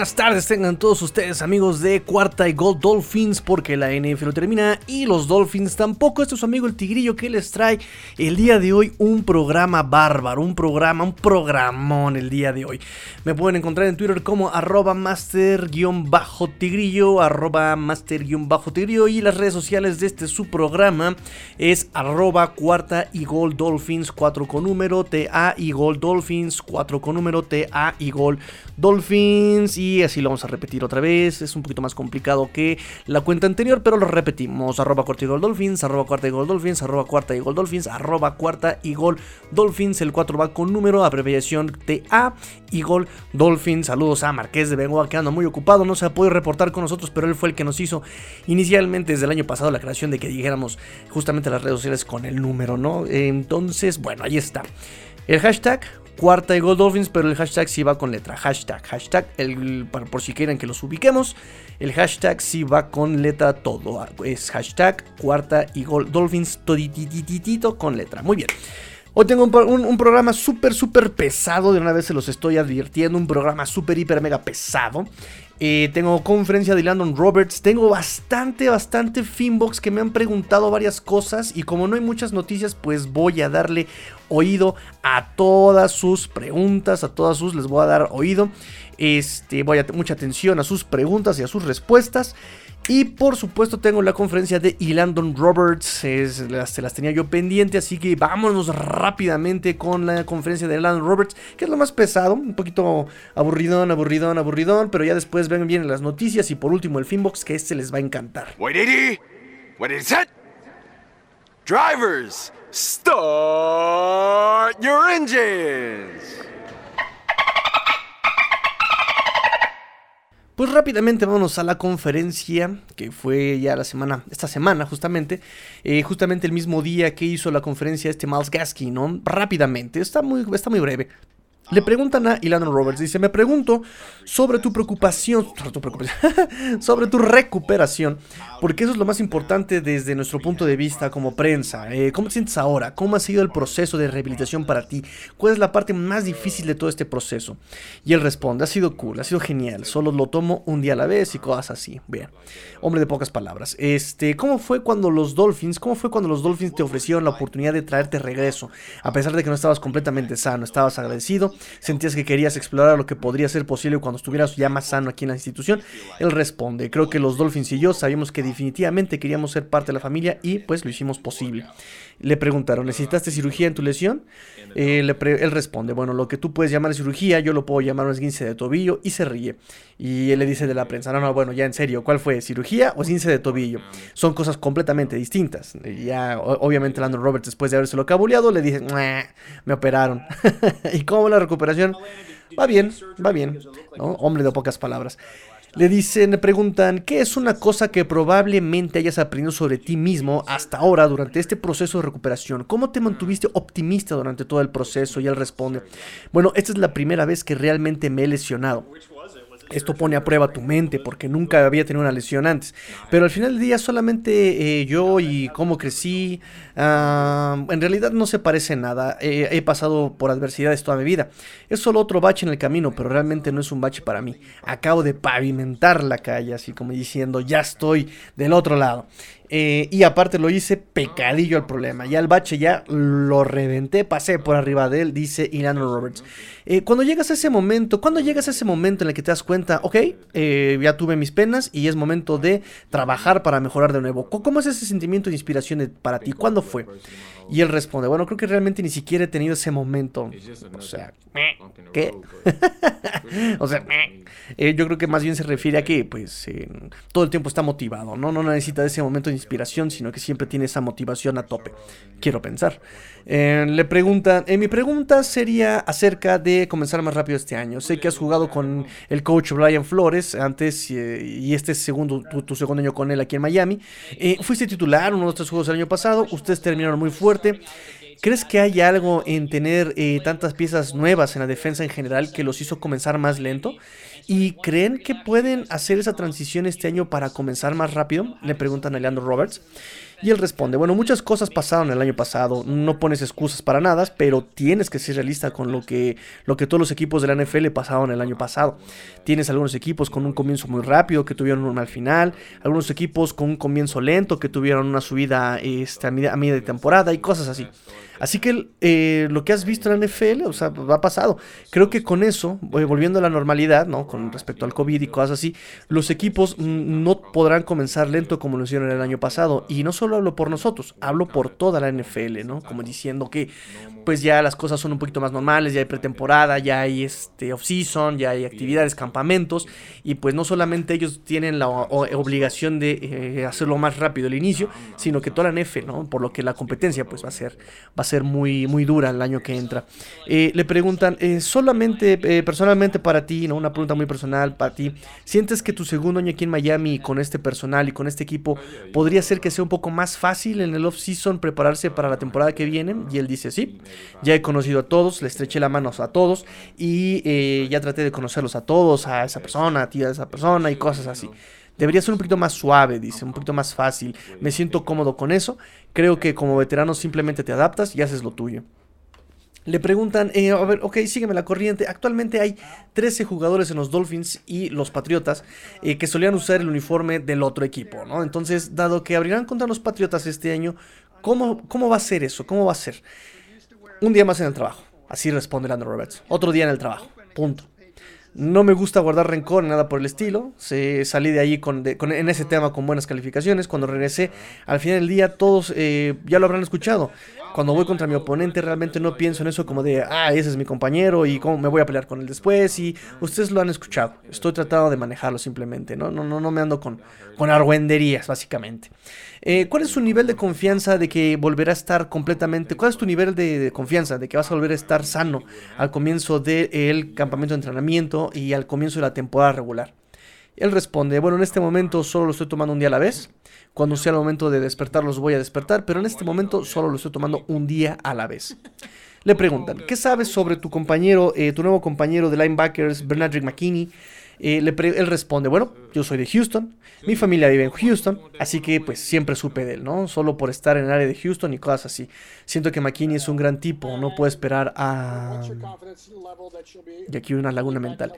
Buenas tardes tengan todos ustedes amigos de Cuarta y Gold Dolphins porque la NFL termina y los Dolphins tampoco. Este es su amigo el Tigrillo que les trae el día de hoy un programa bárbaro, un programa, un programón el día de hoy. Me pueden encontrar en Twitter como arroba master-tigrillo, arroba master-tigrillo y las redes sociales de este su programa es arroba cuarta y Gold Dolphins 4 con número, TA y Gold Dolphins 4 con número, TA y Gold Dolphins y así lo vamos a repetir otra vez. Es un poquito más complicado que la cuenta anterior, pero lo repetimos. Arroba cuarta y gol dolphins, arroba cuarta y gol dolphins, arroba cuarta y gol dolphins, arroba cuarta y gol dolphins. El 4 va con número, abreviación TA y gol dolphins. Saludos a Marqués de Bengoa que anda muy ocupado, no se ha podido reportar con nosotros, pero él fue el que nos hizo inicialmente desde el año pasado la creación de que dijéramos justamente las redes sociales con el número, ¿no? Entonces, bueno, ahí está. El hashtag cuarta y Gold Dolphins, pero el hashtag sí va con letra. Hashtag, hashtag, el, por si quieren que los ubiquemos, el hashtag sí va con letra todo. Es hashtag cuarta y Gold Dolphins, toditititito con letra. Muy bien. Hoy tengo un, programa súper, súper pesado. De una vez se los estoy advirtiendo. Un programa súper, hiper, mega pesado. Eh, tengo conferencia de Landon Roberts. Tengo bastante, bastante Finbox que me han preguntado varias cosas. Y como no hay muchas noticias, pues voy a darle oído a todas sus preguntas. A todas sus les voy a dar oído. Este, voy a mucha atención a sus preguntas y a sus respuestas. Y por supuesto tengo la conferencia de Elandon Roberts, se las tenía yo pendiente, así que vámonos rápidamente con la conferencia de Elandon Roberts, que es lo más pesado, un poquito aburridón, aburridón, aburridón, pero ya después ven bien las noticias y por último el Finbox, que este les va a encantar. What is Drivers, start your engines. Pues rápidamente vamos a la conferencia que fue ya la semana, esta semana justamente, eh, justamente el mismo día que hizo la conferencia este Miles Gaskin, ¿no? Rápidamente, está muy, está muy breve. Le preguntan a Ilano Roberts, dice, me pregunto sobre tu preocupación, sobre tu, preocupación, sobre tu recuperación, porque eso es lo más importante desde nuestro punto de vista como prensa. Eh, ¿Cómo te sientes ahora? ¿Cómo ha sido el proceso de rehabilitación para ti? ¿Cuál es la parte más difícil de todo este proceso? Y él responde, ha sido cool, ha sido genial, solo lo tomo un día a la vez y cosas así. Bien, hombre de pocas palabras. Este, ¿Cómo fue cuando los Dolphins, cómo fue cuando los Dolphins te ofrecieron la oportunidad de traerte regreso? A pesar de que no estabas completamente sano, estabas agradecido sentías que querías explorar lo que podría ser posible cuando estuvieras ya más sano aquí en la institución. Él responde, creo que los Dolphins y yo sabíamos que definitivamente queríamos ser parte de la familia y pues lo hicimos posible. Le preguntaron, ¿necesitaste cirugía en tu lesión? Eh, él responde, bueno, lo que tú puedes llamar cirugía, yo lo puedo llamar un esguince de tobillo y se ríe. Y él le dice de la prensa, no, no, bueno, ya en serio, ¿cuál fue? ¿Cirugía o esguince de tobillo? Son cosas completamente distintas. Y ya, obviamente, Landon Roberts, después de haberse lo cabuleado, le dice, me operaron. ¿Y cómo la recuperación? Va bien, va bien, Hombre de pocas palabras. Le dicen, le preguntan, ¿qué es una cosa que probablemente hayas aprendido sobre ti mismo hasta ahora durante este proceso de recuperación? ¿Cómo te mantuviste optimista durante todo el proceso? Y él responde, bueno, esta es la primera vez que realmente me he lesionado. Esto pone a prueba tu mente porque nunca había tenido una lesión antes. Pero al final del día solamente eh, yo y cómo crecí, ah, en realidad no se parece nada. he pasado por adversidades toda mi vida. Es solo otro bache en el camino, pero realmente no es un bache para mí. Acabo de pavimentar la calle, así como diciendo, ya estoy del otro lado. Eh, y aparte lo hice pecadillo al problema. Ya el bache ya lo reventé, pasé por arriba de él, dice Ilan Roberts. Eh, cuando llegas a ese momento, cuando llegas a ese momento en el que te das cuenta, ok, eh, ya tuve mis penas y es momento de trabajar para mejorar de nuevo. ¿Cómo es ese sentimiento de inspiración para ti? ¿Cuándo fue? Y él responde, bueno, creo que realmente ni siquiera he tenido ese momento. O sea, ¿qué? o sea, yo creo que más bien se refiere a que, pues, todo el tiempo está motivado, ¿no? No necesita ese momento de inspiración, sino que siempre tiene esa motivación a tope. Quiero pensar. Eh, le pregunta, eh, mi pregunta sería acerca de comenzar más rápido este año. Sé que has jugado con el coach Brian Flores antes y este es segundo, tu, segundo año con él aquí en Miami. fuiste titular uno de los tres juegos del año pasado. Ustedes terminaron muy fuerte. ¿Crees que hay algo en tener tantas piezas nuevas en la defensa en general que los hizo comenzar más lento? ¿Y creen que pueden hacer esa transición este año para comenzar más rápido? Le preguntan a Leandro Roberts. Y él responde, bueno, muchas cosas pasaron el año pasado, no pones excusas para nada, pero tienes que ser realista con lo que, lo que todos los equipos de la NFL pasaron el año pasado. Tienes algunos equipos con un comienzo muy rápido, que tuvieron un mal final, algunos equipos con un comienzo lento, que tuvieron una subida este, a, media, a media de temporada y cosas así. Así que eh, lo que has visto en la NFL, o sea, ha pasado. Creo que con eso, eh, volviendo a la normalidad, ¿no? Con respecto al COVID y cosas así, los equipos no podrán comenzar lento como lo hicieron el año pasado. Y no solo hablo por nosotros, hablo por toda la NFL, ¿no? Como diciendo que pues ya las cosas son un poquito más normales, ya hay pretemporada, ya hay este off-season, ya hay actividades, campamentos, y pues no solamente ellos tienen la obligación de eh, hacerlo más rápido el inicio, sino que toda la NFL, ¿no? Por lo que la competencia pues va a ser, va a ser muy, muy dura el año que entra. Eh, le preguntan, eh, solamente, personalmente para ti, ¿no? Una pregunta muy personal para ti, ¿sientes que tu segundo año aquí en Miami con este personal y con este equipo podría ser que sea un poco más fácil en el off-season prepararse para la temporada que viene? Y él dice, sí. Ya he conocido a todos, le estreché la mano a todos y eh, ya traté de conocerlos a todos, a esa persona, a ti, a esa persona y cosas así. Debería ser un poquito más suave, dice, un poquito más fácil. Me siento cómodo con eso. Creo que como veterano simplemente te adaptas y haces lo tuyo. Le preguntan, eh, a ver, ok, sígueme la corriente. Actualmente hay 13 jugadores en los Dolphins y los Patriotas eh, que solían usar el uniforme del otro equipo, ¿no? Entonces, dado que abrirán contra los Patriotas este año, ¿cómo, cómo va a ser eso? ¿Cómo va a ser? Un día más en el trabajo. Así responde Landon Roberts. Otro día en el trabajo. Punto. No me gusta guardar rencor, nada por el estilo. Se, salí de ahí con, en ese tema con buenas calificaciones. Cuando regresé, al final del día, todos eh, ya lo habrán escuchado cuando voy contra mi oponente realmente no pienso en eso como de, ah, ese es mi compañero y cómo me voy a pelear con él después y ustedes lo han escuchado. Estoy tratando de manejarlo simplemente, ¿no? No, no, no me ando con, con argüenderías, básicamente. Eh, ¿Cuál es su nivel de confianza de que volverá a estar completamente, cuál es tu nivel de, confianza de que vas a volver a estar sano al comienzo del campamento de entrenamiento y al comienzo de la temporada regular? Él responde, bueno, en este momento solo lo estoy tomando un día a la vez. Cuando sea el momento de despertar los voy a despertar, pero en este momento solo lo estoy tomando un día a la vez. Le preguntan, ¿qué sabes sobre tu compañero, eh, tu nuevo compañero de linebackers, Bernard McKinney? Eh, él responde, bueno, yo soy de Houston, mi familia vive en Houston, así que pues siempre supe de él, ¿no? Solo por estar en el área de Houston y cosas así. Siento que McKinney es un gran tipo, no puedo esperar a... Y aquí una laguna mental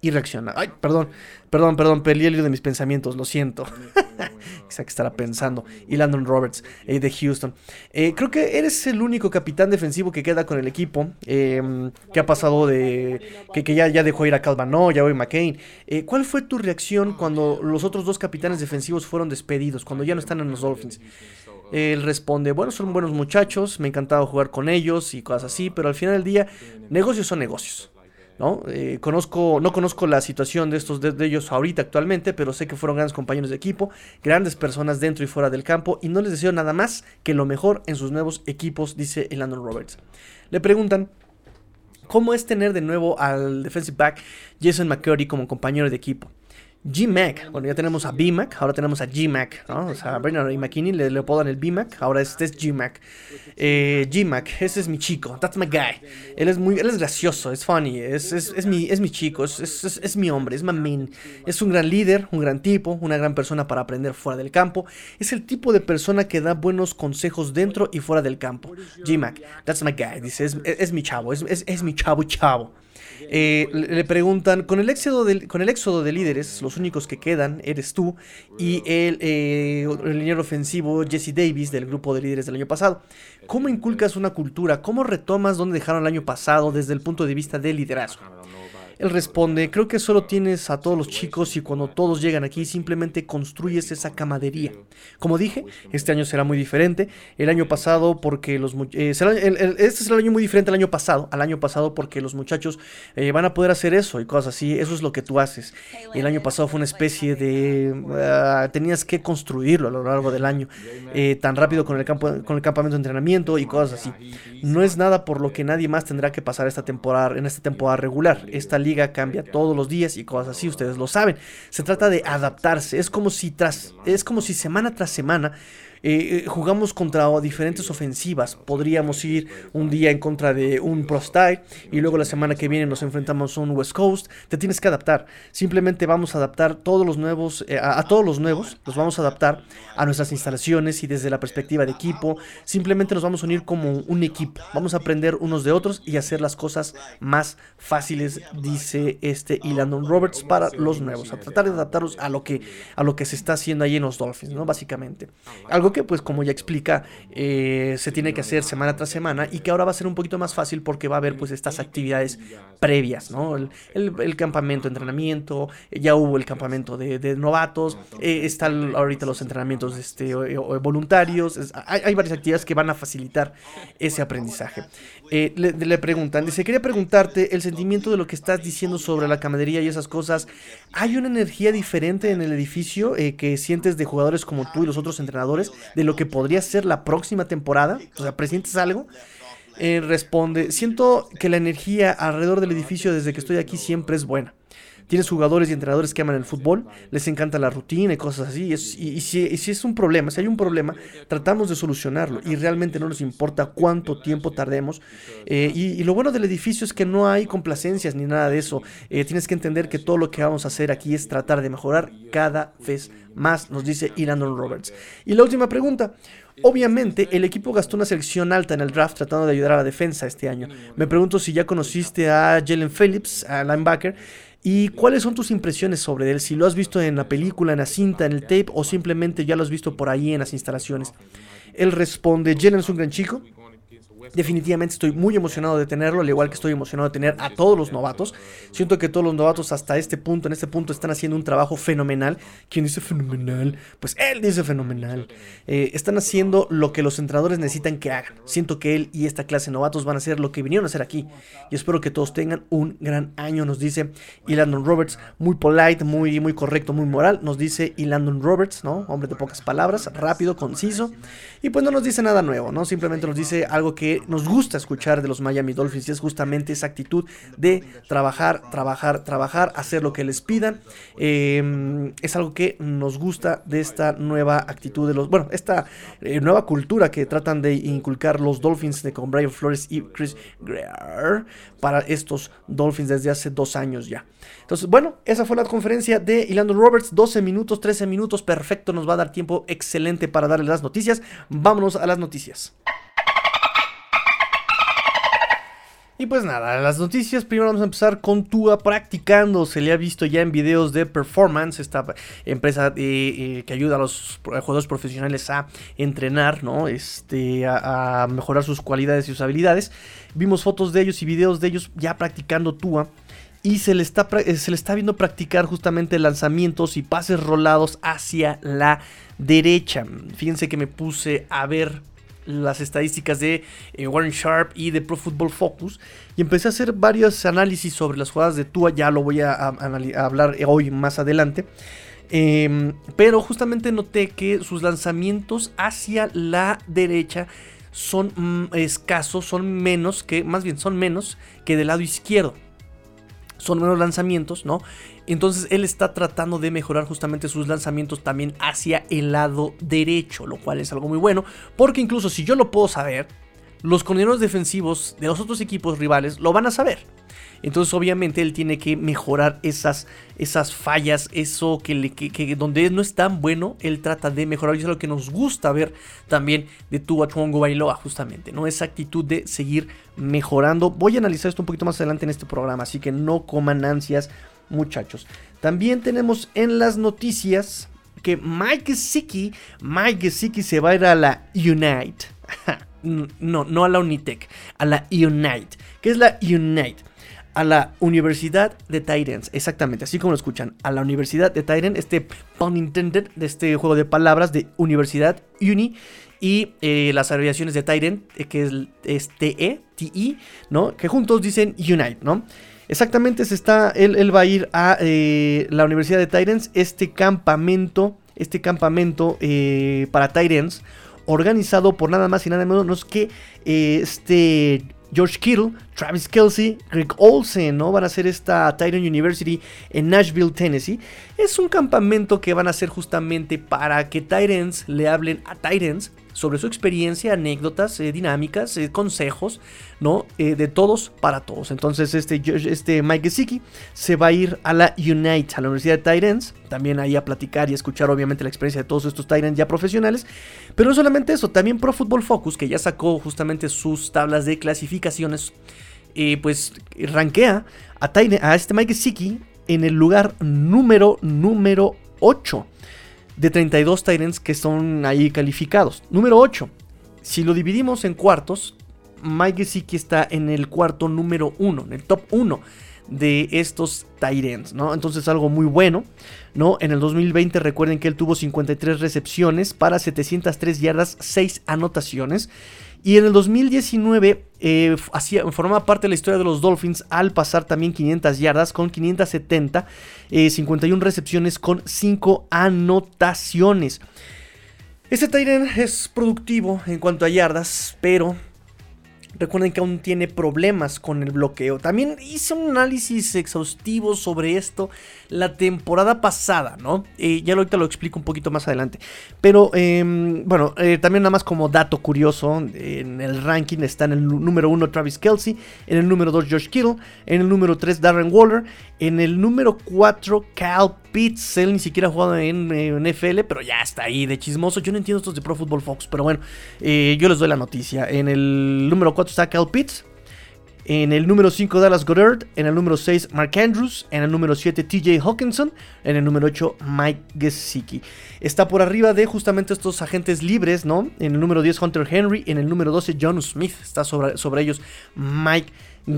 y reacciona. Ay, perdón, perdón, perdón, perdí el hilo de mis pensamientos, lo siento. Quizá que estará pensando. Y Landon Roberts, eh, de Houston. Eh, creo que eres el único capitán defensivo que queda con el equipo. Eh, que ha pasado de. Que, que, ya, ya dejó ir a Calvano, ya voy McCain. Eh, ¿Cuál fue tu reacción cuando los otros dos capitanes defensivos fueron despedidos? Cuando ya no están en los Dolphins. Él responde, bueno, son buenos muchachos, me ha encantado jugar con ellos y cosas así, pero al final del día, negocios son negocios. ¿No? Eh, conozco, no conozco la situación de estos de, ellos ahorita actualmente, pero sé que fueron grandes compañeros de equipo, grandes personas dentro y fuera del campo, y no les deseo nada más que lo mejor en sus nuevos equipos, dice Landon Roberts. Le preguntan cómo es tener de nuevo al defensive back Jason McCurdy como compañero de equipo. G-Mac, bueno, ya tenemos a B-Mac, ahora tenemos a G-Mac, ¿no? O sea, Bernard y McKinney le, le apodan el B-Mac, ahora este es G-Mac. Eh, G-Mac, ese es mi chico, that's my guy. Él es muy, él es gracioso, es funny, es, es, es mi, es mi chico, es, es, mi hombre, es mi main. Es un gran líder, un gran tipo, una gran persona para aprender fuera del campo. Es el tipo de persona que da buenos consejos dentro y fuera del campo. G-Mac, that's my guy, dice, es, mi chavo, es, es mi chavo chavo. Eh, le preguntan, con el, éxodo de, con el éxodo de líderes, los únicos que quedan eres tú y el, eh, el liniero ofensivo Jesse Davis del grupo de líderes del año pasado. ¿Cómo inculcas una cultura? ¿Cómo retomas donde dejaron el año pasado desde el punto de vista del liderazgo? Él responde, creo que solo tienes a todos los chicos y cuando todos llegan aquí simplemente construyes esa camadería. Como dije, este año será muy diferente. El año pasado porque los... Eh, este es el año muy diferente al año pasado. Al año pasado porque los muchachos eh, van a poder hacer eso y cosas así. Eso es lo que tú haces. El año pasado fue una especie de... Ah, tenías que construirlo a lo largo del año. Eh, tan rápido con el, campo, con el campamento de entrenamiento y cosas así. No es nada por lo que nadie más tendrá que pasar esta temporada, en esta temporada regular. Esta cambia todos los días y cosas así, ustedes lo saben. Se trata de adaptarse, es como si tras es como si semana tras semana Eh, eh, jugamos contra diferentes ofensivas. Podríamos ir un día en contra de un Pro Style y luego la semana que viene nos enfrentamos a un West Coast. Te tienes que adaptar. Simplemente vamos a adaptar todos los nuevos, eh, a, todos los nuevos, los vamos a adaptar a nuestras instalaciones y desde la perspectiva de equipo. Simplemente nos vamos a unir como un equipo. Vamos a aprender unos de otros y hacer las cosas más fáciles, dice este y Roberts para los nuevos. A tratar de adaptarlos a lo que, a lo que se está haciendo ahí en los Dolphins, ¿no? Básicamente. Algo que, pues, como ya explica, eh, se tiene que hacer semana tras semana y que ahora va a ser un poquito más fácil porque va a haber, pues, estas actividades previas, ¿no? El, campamento entrenamiento, ya hubo el campamento de, novatos, eh, están ahorita los entrenamientos este, voluntarios, hay, varias actividades que van a facilitar ese aprendizaje. Eh, le, preguntan, dice, quería preguntarte el sentimiento de lo que estás diciendo sobre la camaradería y esas cosas. ¿Hay una energía diferente en el edificio que sientes de jugadores como tú y los otros entrenadores de lo que podría ser la próxima temporada? O sea, ¿presientes algo? Eh, responde, siento que la energía alrededor del edificio desde que estoy aquí siempre es buena. Tienes jugadores y entrenadores que aman el fútbol, les encanta la rutina y cosas así. Y, si, es un problema, si hay un problema, tratamos de solucionarlo y realmente no nos importa cuánto tiempo tardemos. Eh, y, lo bueno del edificio es que no hay complacencias ni nada de eso. Eh, tienes que entender que todo lo que vamos a hacer aquí es tratar de mejorar cada vez más, nos dice Landon Roberts. Y la última pregunta. Obviamente, el equipo gastó una selección alta en el draft tratando de ayudar a la defensa este año. Me pregunto si ya conociste a Jalen Phillips, a linebacker, ¿Y cuáles son tus impresiones sobre él? Si lo has visto en la película, en la cinta, en el tape o simplemente ya lo has visto por ahí en las instalaciones. Él responde, Jalen es un gran chico, Definitivamente estoy muy emocionado de tenerlo, al igual que estoy emocionado de tener a todos los novatos. Siento que todos los novatos hasta este punto, en este punto, están haciendo un trabajo fenomenal. ¿Quién dice fenomenal? Pues él dice fenomenal. Eh, están haciendo lo que los entrenadores necesitan que hagan. Siento que él y esta clase de novatos van a hacer lo que vinieron a hacer aquí. Y espero que todos tengan un gran año, nos dice Landon Roberts. Muy polite, muy, muy correcto, muy moral. Nos dice Landon Roberts, ¿no? Hombre de pocas palabras, rápido, conciso. Y pues no nos dice nada nuevo, ¿no? Simplemente nos dice algo que nos gusta escuchar de los Miami Dolphins y es justamente esa actitud de trabajar, trabajar, trabajar, hacer lo que les pidan. Em, es algo que nos gusta de esta nueva actitud de los, bueno, esta eh, nueva cultura que tratan de inculcar los Dolphins de con Brian Flores y Chris Greer para estos Dolphins desde hace dos años ya. Entonces, bueno, esa fue la conferencia de Ilando Roberts, 12 minutos, 13 minutos, perfecto, nos va a dar tiempo excelente para darles las noticias. Vámonos a las noticias. Y pues nada, las noticias, primero vamos a empezar con Tua practicando, se le ha visto ya en videos de performance, esta empresa eh, eh, que ayuda a los jugadores profesionales a entrenar, ¿no? Este, a, mejorar sus cualidades y sus habilidades. Vimos fotos de ellos y videos de ellos ya practicando Tua. Y se le, está, eh, se le está viendo practicar justamente lanzamientos y pases rolados hacia la derecha. Fíjense que me puse a ver las estadísticas de eh, Warren Sharp y de Pro Football Focus y empecé a hacer varios análisis sobre las jugadas de Tua, ya lo voy a, hablar hoy más adelante. Em, pero justamente noté que sus lanzamientos hacia la derecha son mm, escasos, son menos que, más bien son menos que del lado izquierdo. Son menos lanzamientos, ¿no? Entonces él está tratando de mejorar justamente sus lanzamientos también hacia el lado derecho, lo cual es algo muy bueno, porque incluso si yo lo puedo saber, los coordinadores defensivos de los otros equipos rivales lo van a saber. Entonces obviamente él tiene que mejorar esas, esas fallas, eso que, le, que, donde no es tan bueno, él trata de mejorar. Y es lo que nos gusta ver también de Tua Chuongo Bailoa justamente, ¿no? Esa actitud de seguir mejorando. Voy a analizar esto un poquito más adelante en este programa, así que no coman ansias muchachos. También tenemos en las noticias que Mike Siki, Mike Siki se va a ir a la Unite. no, no a la Unitec, a la Unite. ¿Qué es la Unite? A la Universidad de Titans, exactamente, así como lo escuchan, a la Universidad de Titans, este pun intended de este juego de palabras de Universidad Uni y eh, las abreviaciones de Titan, eh, que es, es TE, TI, ¿no? Que juntos dicen Unite, ¿no? Exactamente, se está, él, va a ir a eh, la Universidad de Tyrants, este campamento, este campamento para Tyrants, organizado por nada más y nada menos que este George Kittle, Travis Kelsey, Greg Olsen, ¿no? Van a hacer esta Titan University en Nashville, Tennessee. Es un campamento que van a hacer justamente para que Titans le hablen a Titans sobre su experiencia, anécdotas, eh, dinámicas, eh, consejos, ¿no? Eh, de todos para todos. Entonces, este, este Mike Gesicki se va a ir a la Unite, a la Universidad de Titans, también ahí a platicar y escuchar, obviamente, la experiencia de todos estos Titans ya profesionales. Pero no solamente eso, también Pro Football Focus, que ya sacó justamente sus tablas de clasificaciones, pues rankea a, a este Mike Gesicki en el lugar número, número 8 de 32 Tyrants que son ahí calificados. Número 8. Si lo dividimos en cuartos, Mike Gesicki está en el cuarto número 1, en el top 1 de estos Tyrants, ¿no? Entonces algo muy bueno, ¿no? En el 2020 recuerden que él tuvo 53 recepciones para 703 yardas, 6 anotaciones. Y en el 2019 eh, formaba parte de la historia de los Dolphins al pasar también 500 yardas con 570, 51 eh, recepciones con 5 anotaciones. Este Tyrant es productivo en cuanto a yardas, pero Recuerden que aún tiene problemas con el bloqueo. También hice un análisis exhaustivo sobre esto la temporada pasada, ¿no? Eh, ya ahorita lo explico un poquito más adelante. Pero em, bueno, eh, también nada más como dato curioso, en el ranking está en el número 1 Travis Kelsey, en el número 2 George Kittle, en el número 3 Darren Waller, en el número 4 Cal Pitts, él ni siquiera ha jugado en, en, NFL, pero ya está ahí de chismoso. Yo no entiendo estos de Pro Football Fox, pero bueno, eh, yo les doy la noticia. En el número 4 está Cal Pitts. En el número 5 Dallas Goddard, en el número 6 Mark Andrews, en el número 7 TJ Hawkinson, en el número 8 Mike Gesicki. Está por arriba de justamente estos agentes libres, ¿no? En el número 10 Hunter Henry, en el número 12 John Smith, está sobre, sobre ellos Mike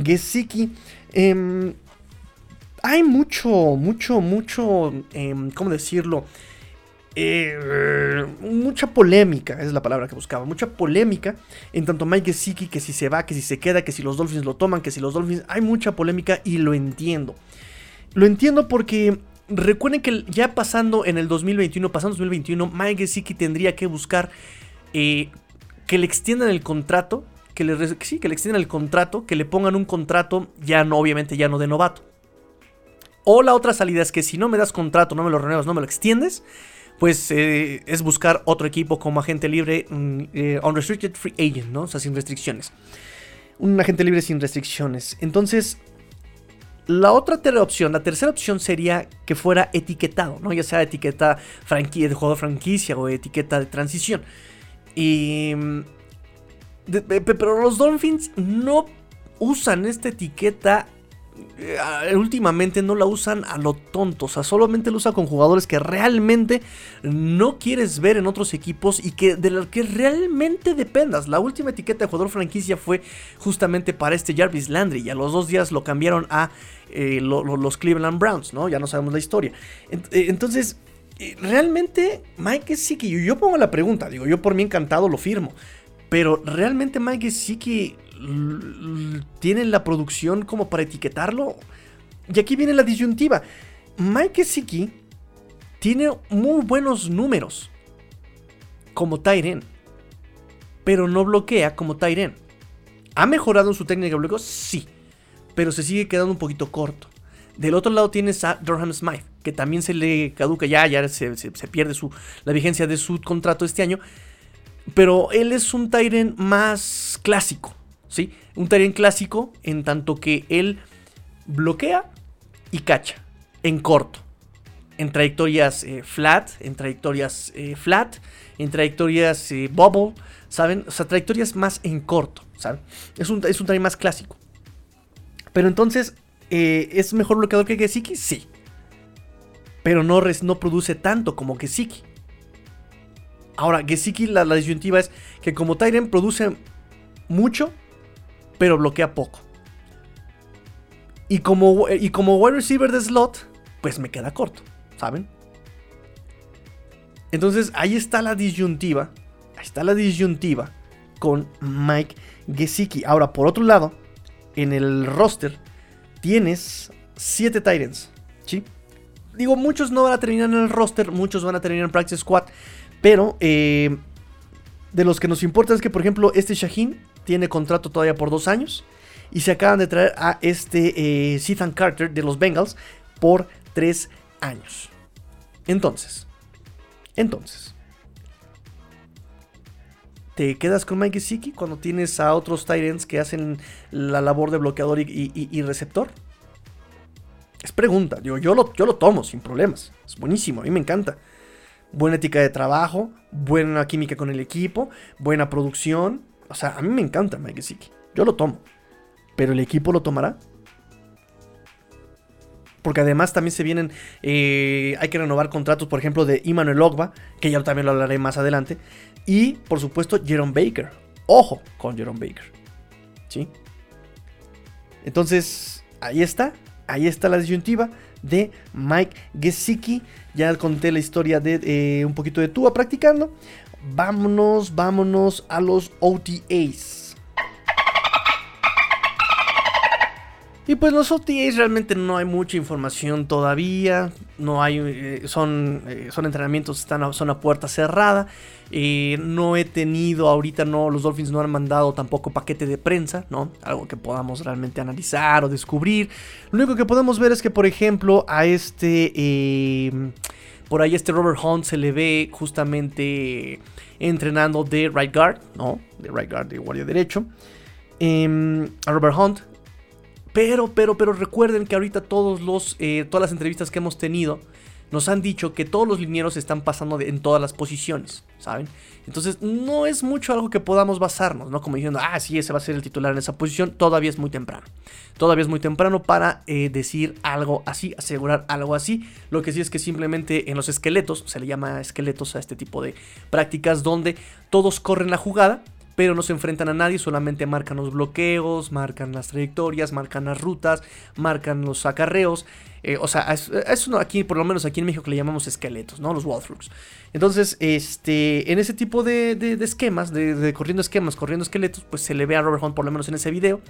Gesicki. Eh, hay mucho, mucho, mucho, em, ¿cómo decirlo? Eh, mucha polémica, es la palabra que buscaba, mucha polémica en tanto Mike Gesicki, que si se va, que si se queda, que si los Dolphins lo toman, que si los Dolphins, hay mucha polémica y lo entiendo. Lo entiendo porque recuerden que ya pasando en el 2021, pasando 2021, Mike Gesicki tendría que buscar eh, que le extiendan el contrato, que le, sí, que le extiendan el contrato, que le pongan un contrato ya no, obviamente ya no de novato. O la otra salida es que si no me das contrato, no me lo renuevas, no me lo extiendes, pues eh, es buscar otro equipo como agente libre, mm, eh, unrestricted free agent, ¿no? O sea, sin restricciones. Un agente libre sin restricciones. Entonces, la otra opción, la tercera opción sería que fuera etiquetado, ¿no? Ya sea etiqueta franquicia, de jugador franquicia o etiqueta de transición. Y... Mm, pero los Dolphins no usan esta etiqueta últimamente no la usan a lo tonto, o sea, solamente lo usa con jugadores que realmente no quieres ver en otros equipos y que de los que realmente dependas. La última etiqueta de jugador franquicia fue justamente para este Jarvis Landry y a los dos días lo cambiaron a eh, los Cleveland Browns, ¿no? Ya no sabemos la historia. Eh, entonces, realmente Mike que yo pongo la pregunta, digo, yo por mí encantado lo firmo, pero realmente Mike que tienen la producción como para etiquetarlo. Y aquí viene la disyuntiva. Mike Siki tiene muy buenos números como Tyren, pero no bloquea como Tyren. ¿Ha mejorado en su técnica de bloqueo? Sí, pero se sigue quedando un poquito corto. Del otro lado tienes a Durham Smith, que también se le caduca ya, ya se, pierde su, la vigencia de su contrato este año. Pero él es un Tyren más clásico. Un Tyrant clásico en tanto que él bloquea y cacha en corto. En trayectorias eh, flat, en trayectorias eh, flat, en trayectorias eh, bubble, ¿saben? O sea, trayectorias más en corto. Es un, es un más clásico. Pero entonces, ¿es mejor bloqueador que Gesicki? Sí. Pero no, no produce tanto como Gesicki. Ahora, Gesicki, la, la disyuntiva es que como Tyrant produce mucho, pero bloquea poco. Y como, y como wide receiver de slot, pues me queda corto, ¿saben? Entonces ahí está la disyuntiva. Ahí está la disyuntiva con Mike Gesicki. Ahora, por otro lado, en el roster tienes 7 Titans. ¿sí? Digo, muchos no van a terminar en el roster, muchos van a terminar en Practice Squad. Pero eh, de los que nos importa es que, por ejemplo, este Shaheen tiene contrato todavía por dos años. Y se acaban de traer a este eh, Carter de los Bengals por tres años. Entonces, entonces, ¿te quedas con Mike Gesicki cuando tienes a otros Tyrants que hacen la labor de bloqueador y, receptor? Es pregunta, yo, yo, lo, yo lo tomo sin problemas. Es buenísimo, a mí me encanta buena ética de trabajo, buena química con el equipo, buena producción. O sea, a mí me encanta Mike Gesicki. Yo lo tomo. Pero el equipo lo tomará. Porque además también se vienen. Eh, hay que renovar contratos, por ejemplo, de Emmanuel Ogba, que ya también lo hablaré más adelante. Y, por supuesto, Jerome Baker. Ojo con Jerome Baker. ¿Sí? Entonces, ahí está. Ahí está la disyuntiva de Mike Gesicki. Ya conté la historia de eh, un poquito de Tua practicando. Vámonos, vámonos a los OTAs. Y pues los OTAs realmente no hay mucha información todavía. No hay. Eh, son, eh, son entrenamientos, están son a puerta cerrada. Eh, no he tenido ahorita, no, los Dolphins no han mandado tampoco paquete de prensa, ¿no? Algo que podamos realmente analizar o descubrir. Lo único que podemos ver es que, por ejemplo, a este. Por ahí este Robert Hunt se le ve justamente entrenando de right guard, ¿no? De right guard, de guardia derecho. Em, a Robert Hunt pero, pero, pero recuerden que ahorita todos los, eh, todas las entrevistas que hemos tenido nos han dicho que todos los linieros están pasando en todas las posiciones, ¿saben? Entonces no es mucho algo que podamos basarnos, ¿no? Como diciendo, ah, sí, ese va a ser el titular en esa posición, todavía es muy temprano. Todavía es muy temprano para eh, decir algo así, asegurar algo así. Lo que sí es que simplemente en los esqueletos, se le llama esqueletos a este tipo de prácticas donde todos corren la jugada pero no se enfrentan a nadie, solamente marcan los bloqueos, marcan las trayectorias, marcan las rutas, marcan los acarreos. Eh, o sea, es, uno aquí, por lo menos aquí en México, le llamamos esqueletos, ¿no? Los walkthroughs. Entonces, este, en ese tipo de, esquemas, de, corriendo esquemas, corriendo esqueletos, pues se le ve a Robert Hunt, por lo menos en ese video,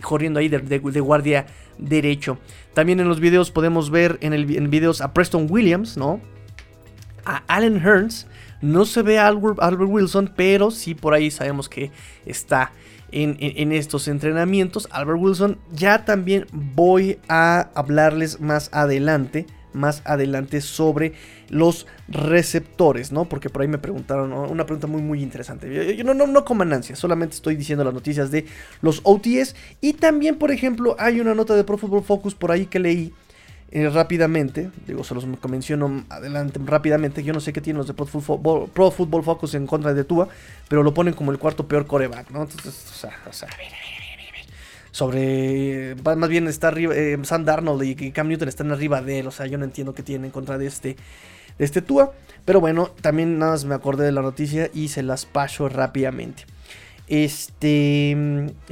corriendo ahí de, guardia derecho. También en los videos podemos ver en, el, en videos a Preston Williams, ¿no? A Allen Hearns no se ve a Albert, Wilson, pero sí por ahí sabemos que está en, estos entrenamientos. Albert Wilson ya también voy a hablarles más adelante. Más adelante sobre los receptores, ¿no? Porque por ahí me preguntaron una pregunta muy, muy interesante. Yo, no, no, no solamente estoy diciendo las noticias de los OTS. Y también, por ejemplo, hay una nota de Pro Football Focus por ahí que leí eh, rápidamente, digo, se los menciono adelante rápidamente. Yo no sé qué tienen los de Pro Football, Focus en contra de Tua, pero lo ponen como el cuarto peor coreback, ¿no? Entonces, o sea, o sea, Sobre, más bien está arriba, eh, Sam Darnold y Cam Newton están arriba de él, o sea, yo no entiendo qué tienen en contra de este, de este Tua. Pero bueno, también nada más me acordé de la noticia y se las paso rápidamente. Este,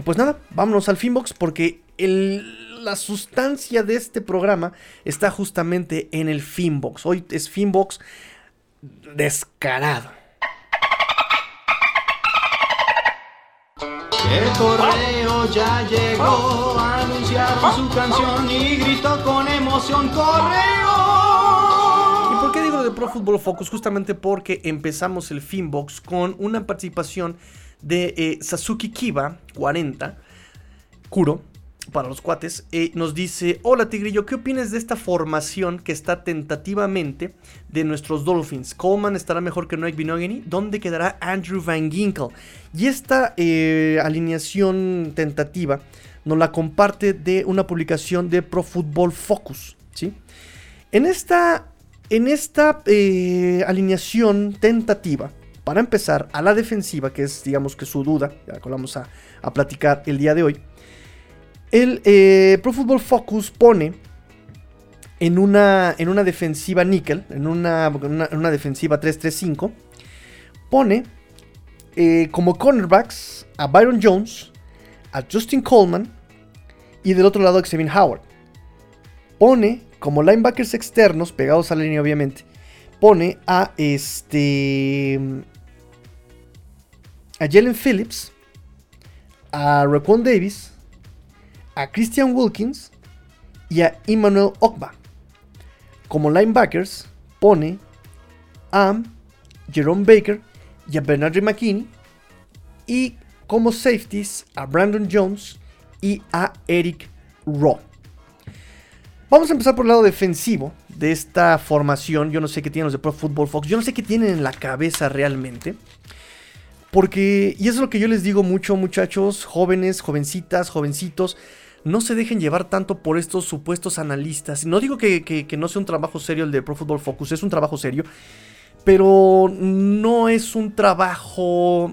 pues nada, vámonos al Finbox porque el la sustancia de este programa está justamente en el Finbox. Hoy es Finbox descarado. El correo ya llegó, anunciaron su canción y gritó con emoción correo. ¿Y por qué digo de Pro Football Focus? Justamente porque empezamos el Finbox con una participación de eh, Sasuke Kiba 40, Kuro, para los cuates, eh, nos dice, hola Tigrillo, ¿qué opinas de esta formación que está tentativamente de nuestros Dolphins? Coleman estará mejor que Noek Binogany, ¿dónde quedará Andrew Van Ginkle? Y esta eh, alineación tentativa nos la comparte de una publicación de Pro Football Focus, ¿sí? En esta, en esta eh, alineación tentativa, para empezar, a la defensiva, que es digamos que su duda, ya que vamos a, a platicar el día de hoy, el eh, Pro Football Focus pone en una, en una defensiva níquel, en una, una, defensiva 3-3-5, pone eh, como cornerbacks a Byron Jones, a Justin Coleman y del otro lado a Xavier Howard. Pone como linebackers externos, pegados a la línea obviamente, pone a este a Jalen Phillips, a Raquan Davis, a Christian Wilkins y a Emmanuel Ogba. Como linebackers pone a Jerome Baker y a Bernard McKinney. Y como safeties a Brandon Jones y a Eric Rowe. Vamos a empezar por el lado defensivo de esta formación. Yo no sé qué tienen los de Pro Football Fox. Yo no sé qué tienen en la cabeza realmente. Porque, y eso es lo que yo les digo mucho, muchachos, jóvenes, jovencitas, jovencitos, no se dejen llevar tanto por estos supuestos analistas. No digo que, no sea un trabajo serio el de Pro Football Focus, es un trabajo serio, pero no es un trabajo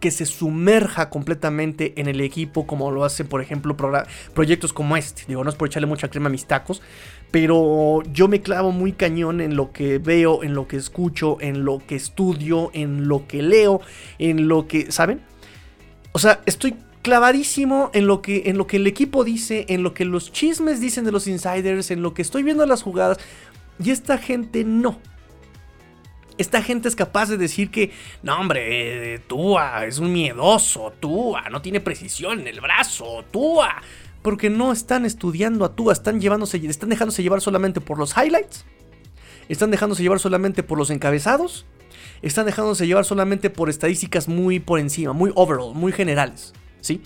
que se sumerja completamente en el equipo como lo hacen, por ejemplo, proyectos como este. Digo, no es por echarle mucha crema a mis tacos, pero yo me clavo muy cañón en lo que veo, en lo que escucho, en lo que estudio, en lo que leo, en lo que, ¿saben? O sea, estoy clavadísimo en lo que en lo que el equipo dice, en lo que los chismes dicen de los insiders, en lo que estoy viendo las jugadas y esta gente no. Esta gente es capaz de decir que, no hombre, Tua es un miedoso, Tua no tiene precisión en el brazo, Tua. Porque no están estudiando a Tua, están, llevándose, están dejándose llevar solamente por los highlights, están dejándose llevar solamente por los encabezados, están dejándose llevar solamente por estadísticas muy por encima, muy overall, muy generales, ¿sí?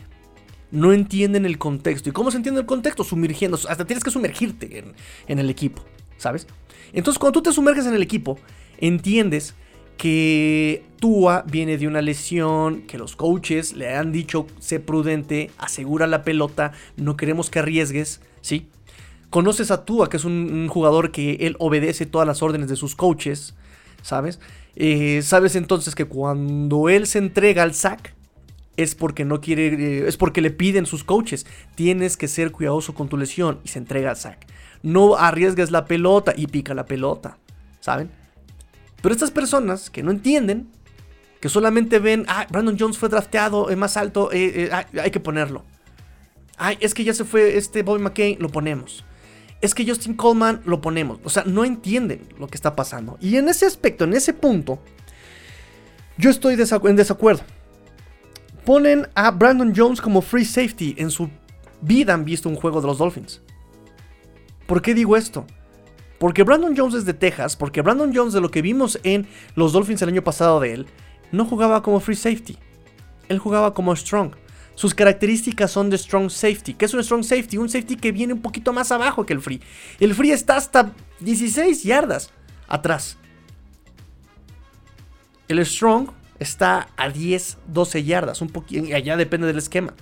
No entienden el contexto. ¿Y cómo se entiende el contexto? Sumergiendo, hasta tienes que sumergirte en, el equipo, ¿sabes? Entonces cuando tú te sumerges en el equipo, entiendes que Tua viene de una lesión, que los coaches le han dicho, sé prudente, asegura la pelota, no queremos que arriesgues, ¿sí? Conoces a Tua, que es un, jugador que él obedece todas las órdenes de sus coaches, ¿sabes? Eh, sabes entonces que cuando él se entrega al sack, es porque no quiere, eh, es porque le piden sus coaches, tienes que ser cuidadoso con tu lesión y se entrega al sack. No arriesgues la pelota y pica la pelota, ¿saben? Pero estas personas que no entienden, que solamente ven, ah, Brandon Jones fue drafteado es más alto, eh, eh, hay que ponerlo. Ay, es que ya se fue este Bobby McCain, lo ponemos. Es que Justin Coleman, lo ponemos. O sea, no entienden lo que está pasando. Y en ese aspecto, en ese punto, yo estoy en desacuerdo. Ponen a Brandon Jones como free safety. En su vida han visto un juego de los Dolphins. ¿Por qué digo esto? Porque Brandon Jones es de Texas, porque Brandon Jones de lo que vimos en los Dolphins el año pasado de él, no jugaba como free safety. Él jugaba como strong. Sus características son de strong safety. ¿Qué es un strong safety? Un safety que viene un poquito más abajo que el free. El free está hasta 16 yardas atrás. El strong está a 10, 12 yardas. Un poquito, allá depende del esquema.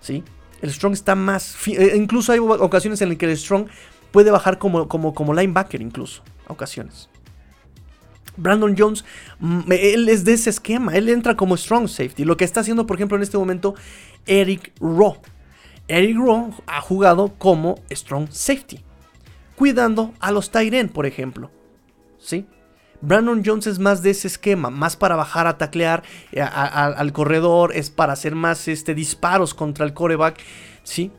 ¿Sí? El strong está más... Eh, incluso hay ocasiones en las que el strong puede bajar como, como, como linebacker incluso, ocasiones. Brandon Jones, mm, él es de ese esquema, él entra como strong safety. Lo que está haciendo, por ejemplo, en este momento, Eric Rowe. Eric Rowe ha jugado como strong safety, cuidando a los Tyren, por ejemplo. ¿Sí? Brandon Jones es más de ese esquema, más para bajar a taclear eh, al corredor, es para hacer más este, disparos contra el coreback. ¿Sí?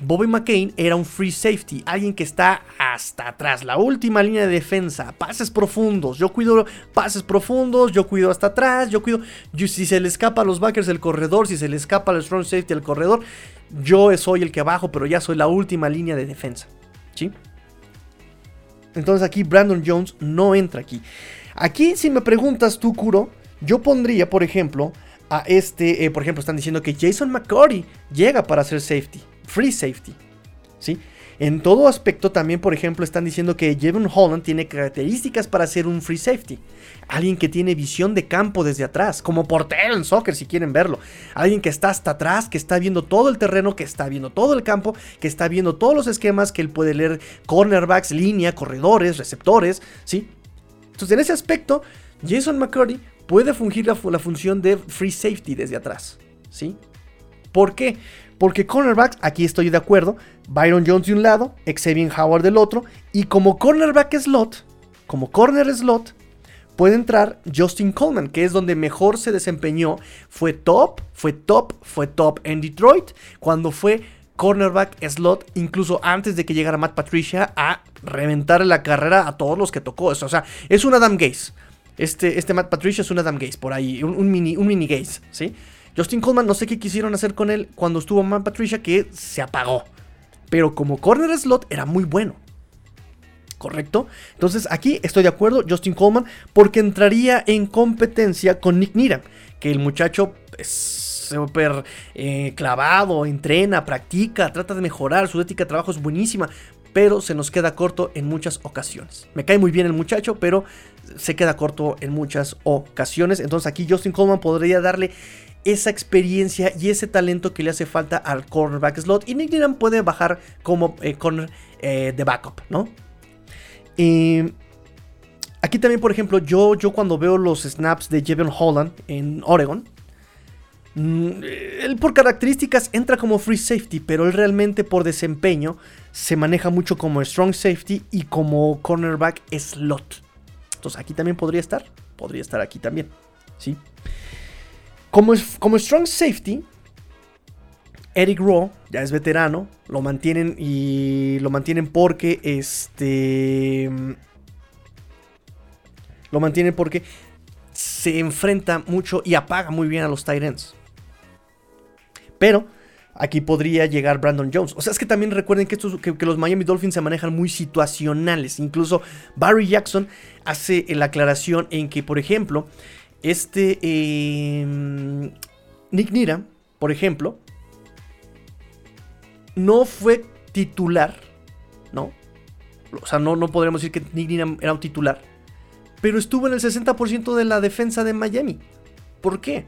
Bobby McCain era un free safety, alguien que está hasta atrás, la última línea de defensa, pases profundos. Yo cuido pases profundos, yo cuido hasta atrás, yo cuido. si se le escapa a los backers el corredor, si se le escapa al strong safety el corredor, yo soy el que abajo, pero ya soy la última línea de defensa. ¿Sí? Entonces aquí Brandon Jones no entra aquí. Aquí, si me preguntas tú, Kuro, yo pondría, por ejemplo, a este, eh, por ejemplo, están diciendo que Jason McCurdy llega para ser safety free safety. ¿sí? En todo aspecto también, por ejemplo, están diciendo que Jevon Holland tiene características para ser un free safety. Alguien que tiene visión de campo desde atrás, como portero en soccer si quieren verlo. Alguien que está hasta atrás, que está viendo todo el terreno, que está viendo todo el campo, que está viendo todos los esquemas, que él puede leer cornerbacks, línea, corredores, receptores, ¿sí? Entonces, en ese aspecto, Jason McCurdy puede fungir la, la función de free safety desde atrás, ¿sí? ¿Por qué? Porque cornerbacks, aquí estoy de acuerdo, Byron Jones de un lado, Xavier Howard del otro, y como cornerback slot, como corner slot, puede entrar Justin Coleman, que es donde mejor se desempeñó. Fue top, fue top, fue top en Detroit, cuando fue cornerback slot, incluso antes de que llegara Matt Patricia a reventar la carrera a todos los que tocó. O sea, es un Adam Gaze. Este, este Matt Patricia es un Adam Gaze, por ahí, un, mini, un mini Gaze, ¿sí? Justin Coleman, no sé qué quisieron hacer con él cuando estuvo Man Patricia, que se apagó. Pero como corner slot era muy bueno. ¿correcto? Entonces aquí estoy de acuerdo, Justin Coleman, porque entraría en competencia con Nick Needham, que el muchacho es súper eh, clavado, entrena, practica, trata de mejorar, su ética de trabajo es buenísima, pero se nos queda corto en muchas ocasiones. Me cae muy bien el muchacho, pero se queda corto en muchas ocasiones. Entonces aquí Justin Coleman podría darle esa experiencia y ese talento que le hace falta al cornerback slot. Y Nick Needham puede bajar como eh, corner eh, de backup, ¿no? Aquí también, por ejemplo, yo, yo cuando veo los snaps de Jevon Holland en Oregon, mm, él por características entra como free safety, pero él realmente por desempeño se maneja mucho como strong safety y como cornerback slot. Entonces aquí también podría estar, podría estar aquí también, ¿sí? Como, como strong safety, Eric Rowe ya es veterano, lo mantienen y lo mantienen porque este lo mantienen porque se enfrenta mucho y apaga muy bien a los Tyrants. Pero aquí podría llegar Brandon Jones. O sea, es que también recuerden que, estos, que, los Miami Dolphins se manejan muy situacionales. Incluso Barry Jackson hace la aclaración en que, por ejemplo, este em, Nick Nira, por ejemplo, no fue titular, ¿no? O sea, no, no podríamos decir que Nick Nira era un titular, pero estuvo en el 60% de la defensa de Miami. ¿Por qué?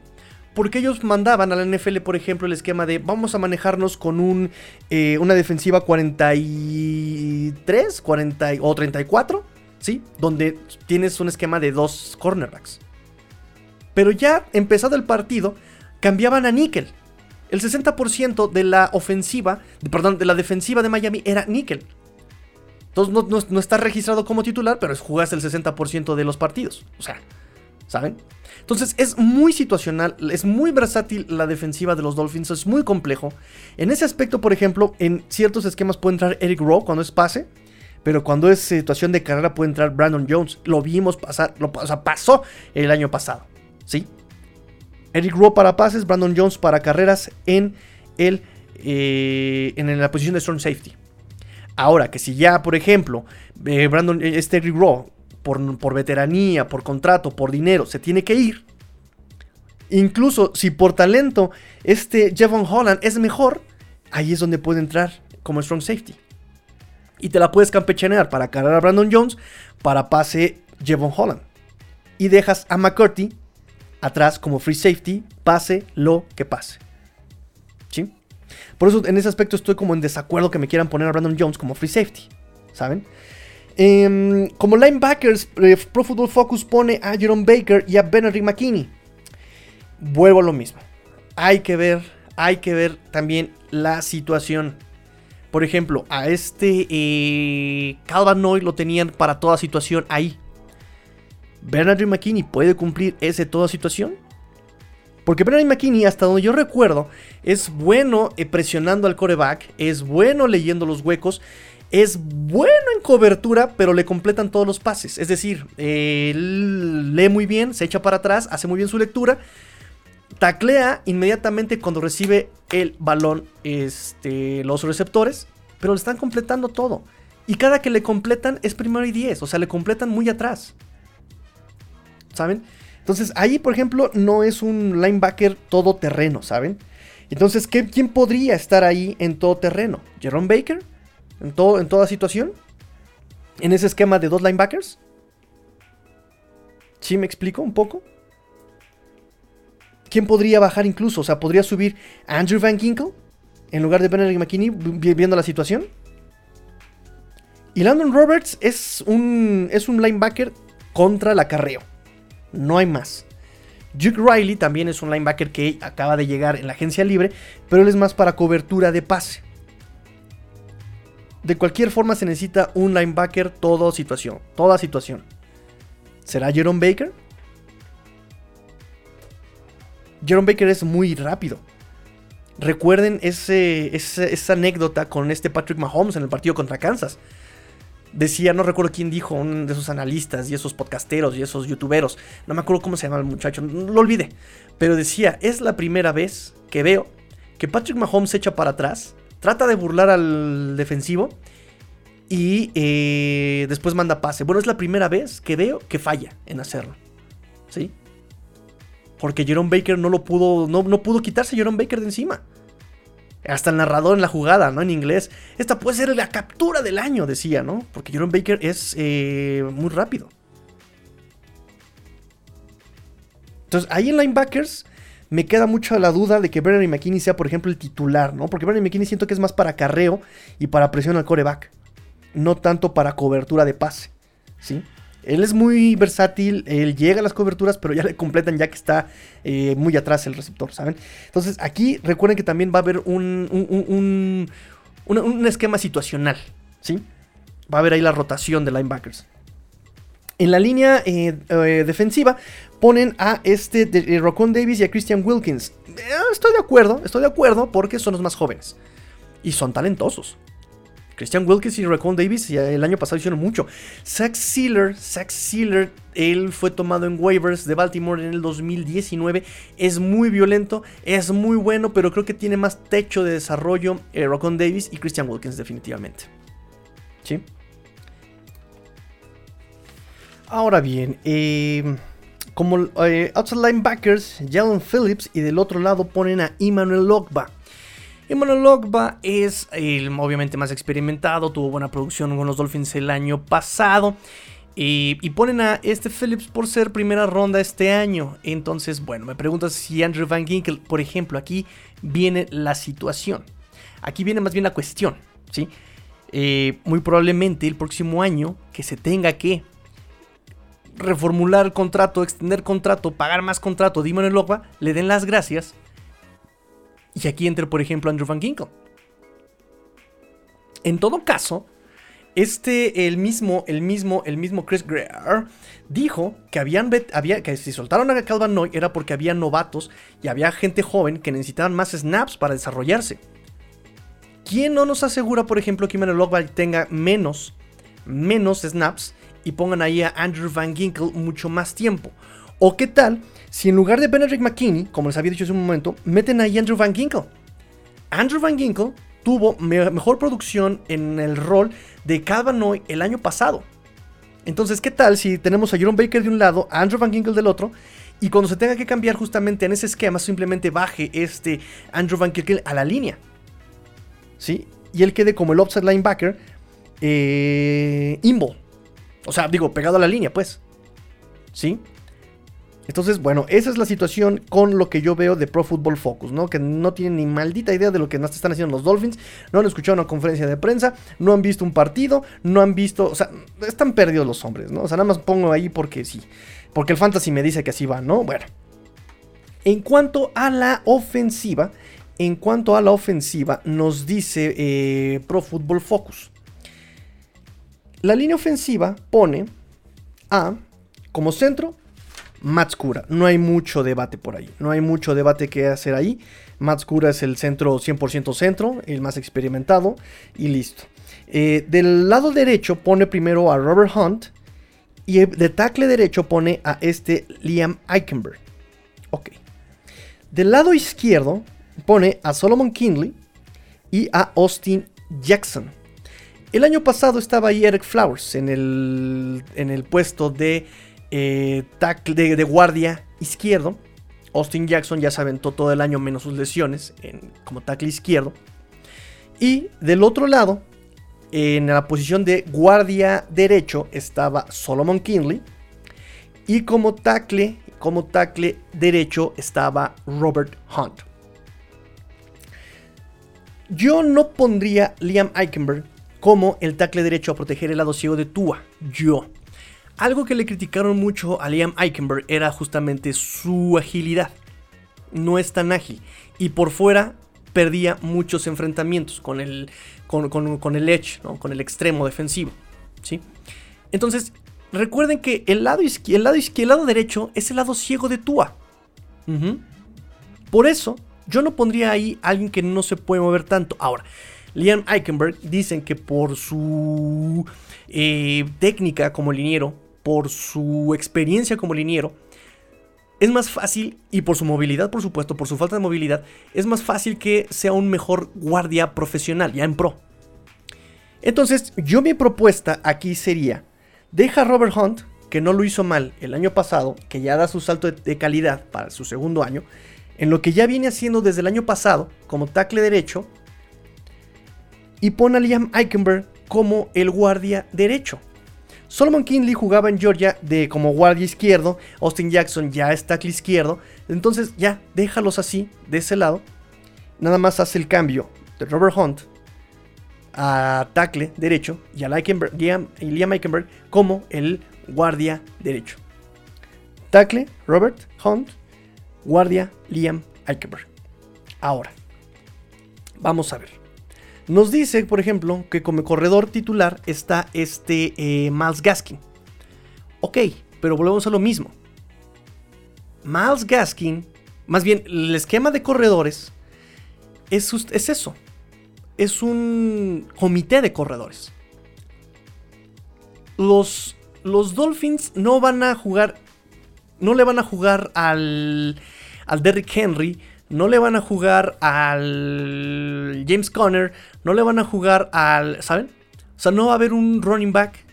Porque ellos mandaban a la NFL, por ejemplo, el esquema de vamos a manejarnos con un, eh, una defensiva 43, 40 o 34, ¿sí? Donde tienes un esquema de dos cornerbacks. Pero ya empezado el partido, cambiaban a níquel. El 60% de la ofensiva, perdón, de la defensiva de Miami era níquel. Entonces no, está registrado como titular, pero jugas el 60% de los partidos. O sea, ¿saben? Entonces es muy situacional, es muy versátil la defensiva de los Dolphins, es muy complejo. En ese aspecto, por ejemplo, en ciertos esquemas puede entrar Eric Rowe cuando es pase, pero cuando es situación de carrera puede entrar Brandon Jones. Lo vimos pasar, lo, o sea, pasó el año pasado. ¿Sí? Eric Rowe para pases, Brandon Jones para carreras en, el, eh, en la posición de strong safety. Ahora, que si ya, por ejemplo, eh, Brandon, eh, este Eric Rowe, por, por veteranía, por contrato, por dinero, se tiene que ir. Incluso si por talento este Jevon Holland es mejor, ahí es donde puede entrar como strong safety. Y te la puedes campechanear para cargar a Brandon Jones, para pase Jevon Holland. Y dejas a McCurdy atrás como free safety, pase lo que pase. ¿Sí? Por eso en ese aspecto estoy como en desacuerdo que me quieran poner a Brandon Jones como free safety. ¿Saben? Em, como linebackers, eh, Pro Football Focus pone a Jerome Baker y a Benedict McKinney. Vuelvo a lo mismo. Hay que ver, hay que ver también la situación. Por ejemplo, a este eh, Calvin lo tenían para toda situación ahí. ¿Bernard McKinney puede cumplir ese toda situación? Porque Bernard McKinney, hasta donde yo recuerdo, es bueno eh, presionando al coreback, es bueno leyendo los huecos, es bueno en cobertura, pero le completan todos los pases. Es decir, lee muy bien, se echa para atrás, hace muy bien su lectura, taclea inmediatamente cuando recibe el balón este, los receptores, pero le están completando todo. Y cada que le completan es primero y 10, o sea, le completan muy atrás. ¿Saben? Entonces ahí, por ejemplo, no es un linebacker todoterreno, ¿saben? Entonces, ¿quién podría estar ahí en todo terreno? ¿Jerome Baker? ¿En, todo, ¿En toda situación? ¿En ese esquema de dos linebackers? ¿Sí me explico un poco? ¿Quién podría bajar incluso? O sea, ¿podría subir Andrew Van Ginkle en lugar de Benedict McKinney viendo la situación? Y Landon Roberts es un, es un linebacker contra el acarreo. No hay más. Duke Riley también es un linebacker que acaba de llegar en la agencia libre, pero él es más para cobertura de pase. De cualquier forma se necesita un linebacker toda situación, toda situación. ¿Será Jerome Baker? Jerome Baker es muy rápido. Recuerden ese, esa anécdota con este Patrick Mahomes en el partido contra Kansas decía, no recuerdo quién dijo, uno de esos analistas y esos podcasteros y esos youtuberos, no me acuerdo cómo se llama el muchacho, lo olvidé, pero decía, es la primera vez que veo que Patrick Mahomes se echa para atrás, trata de burlar al defensivo y eh, después manda pase. Bueno, es la primera vez que veo que falla en hacerlo. ¿Sí? Porque Jerome Baker no lo pudo, no, no pudo quitarse Jerome Baker de encima. Hasta el narrador en la jugada, ¿no? En inglés. Esta puede ser la captura del año, decía, ¿no? Porque Jerome Baker es eh, muy rápido. Entonces, ahí en linebackers me queda mucho la duda de que Brennan McKinney sea, por ejemplo, el titular, ¿no? Porque Brennan McKinney siento que es más para carreo y para presión al coreback. No tanto para cobertura de pase, ¿sí? Él es muy versátil, él llega a las coberturas, pero ya le completan ya que está eh, muy atrás el receptor, ¿saben? Entonces aquí recuerden que también va a haber un, un, un, esquema situacional, ¿sí? Va a haber ahí la rotación de linebackers. En la línea eh, eh, defensiva ponen a este de, Davis y a Christian Wilkins. estoy de acuerdo, estoy de acuerdo porque son los más jóvenes y son talentosos. Christian Wilkins y Raccoon Davis el año pasado hicieron mucho. Zach Sealer, Zach Sealer, él fue tomado en waivers de Baltimore en el 2019. Es muy violento, es muy bueno, pero creo que tiene más techo de desarrollo eh, Davis y Christian Wilkins definitivamente. ¿Sí? Ahora bien, eh, como eh, outside linebackers, Jalen Phillips y del otro lado ponen a Emmanuel Logba. Emmanuel Logba es el obviamente más experimentado, tuvo buena producción con los Dolphins el año pasado. Y, ponen a este Phillips por ser primera ronda este año. Entonces, bueno, me preguntas si Andrew Van Ginkel, por ejemplo, aquí viene la situación. Aquí viene más bien la cuestión, ¿sí? Eh, muy probablemente el próximo año que se tenga que reformular contrato, extender contrato, pagar más contrato Emmanuel Logba, le den las gracias y aquí entra, por ejemplo, Andrew Van Ginkle. En todo caso, este, el mismo, el mismo, el mismo Chris Greer dijo que habían, había, que si soltaron a Calvin Noy era porque había novatos y había gente joven que necesitaban más snaps para desarrollarse. ¿Quién no nos asegura, por ejemplo, que Emmanuel Logba tenga menos, menos snaps y pongan ahí a Andrew Van Ginkle mucho más tiempo? ¿O qué tal si en lugar de Benedict McKinney, como les había dicho hace un momento, meten ahí Andrew Van Ginkle? Andrew Van Ginkle tuvo mejor producción en el rol de Calvanoy el año pasado. Entonces, ¿qué tal si tenemos a Jerome Baker de un lado, a Andrew Van Ginkle del otro, y cuando se tenga que cambiar justamente en ese esquema, simplemente baje este Andrew Van Ginkle a la línea? ¿Sí? Y él quede como el offset linebacker, eh, O sea, digo, pegado a la línea, pues. ¿Sí? Entonces, bueno, esa es la situación con lo que yo veo de Pro Football Focus, ¿no? Que no tienen ni maldita idea de lo que están haciendo los Dolphins, no han escuchado una conferencia de prensa, no han visto un partido, no han visto, o sea, están perdidos los hombres, ¿no? O sea, nada más pongo ahí porque sí, porque el fantasy me dice que así va, ¿no? Bueno. En cuanto a la ofensiva, en cuanto a la ofensiva, nos dice eh, Pro Football Focus. La línea ofensiva pone a como centro Matskura. No hay mucho debate por ahí. No hay mucho debate que hacer ahí. Matskura es el centro 100% centro, el más experimentado y listo. Eh, del lado derecho pone primero a Robert Hunt y de tackle derecho pone a este Liam Eichenberg. Ok. Del lado izquierdo pone a Solomon Kinley y a Austin Jackson. El año pasado estaba ahí Eric Flowers en el, en el puesto de eh, tackle de, guardia izquierdo. Austin Jackson ya se aventó todo el año menos sus lesiones como tackle izquierdo. Y del otro lado, en la posición de guardia derecho estaba Solomon Kinley. Y como tackle, como tackle derecho estaba Robert Hunt. Yo no pondría Liam Eichenberg como el tackle derecho a proteger el lado ciego de Tua. Yo. Algo que le criticaron mucho a Liam Eichenberg era justamente su agilidad. No es tan ágil. Y por fuera perdía muchos enfrentamientos con el, con, el edge, con el extremo defensivo. ¿sí? Entonces, recuerden que el lado, el, lado el lado derecho es el lado ciego de Tua. Por eso, yo no pondría ahí a alguien que no se puede mover tanto. Ahora, Liam Eichenberg dicen que por su eh, técnica como liniero, por su experiencia como liniero, es más fácil, y por su movilidad, por supuesto, por su falta de movilidad, es más fácil que sea un mejor guardia profesional, ya en pro. Entonces, yo mi propuesta aquí sería, deja a Robert Hunt, que no lo hizo mal el año pasado, que ya da su salto de, calidad para su segundo año, en lo que ya viene haciendo desde el año pasado como tackle derecho, y pone a Liam Eichenberg como el guardia derecho. Solomon Kinley jugaba en Georgia de como guardia izquierdo, Austin Jackson ya es tackle izquierdo, entonces ya déjalos así, de ese lado. Nada más hace el cambio de Robert Hunt a tackle derecho y a Liam, Liam Eichenberg como el guardia derecho. Tackle, Robert Hunt, guardia, Liam Eichenberg. Ahora, vamos a ver. Nos dice, por ejemplo, que como corredor titular está este eh, Miles Gaskin. Ok, pero volvemos a lo mismo. Miles Gaskin, más bien el esquema de corredores es, es eso. Es un comité de corredores. Los, los Dolphins no van a jugar. No le van a jugar al, al Derrick Henry. No le van a jugar al James Conner. No le van a jugar al. ¿Saben? O sea, no va a haber un running back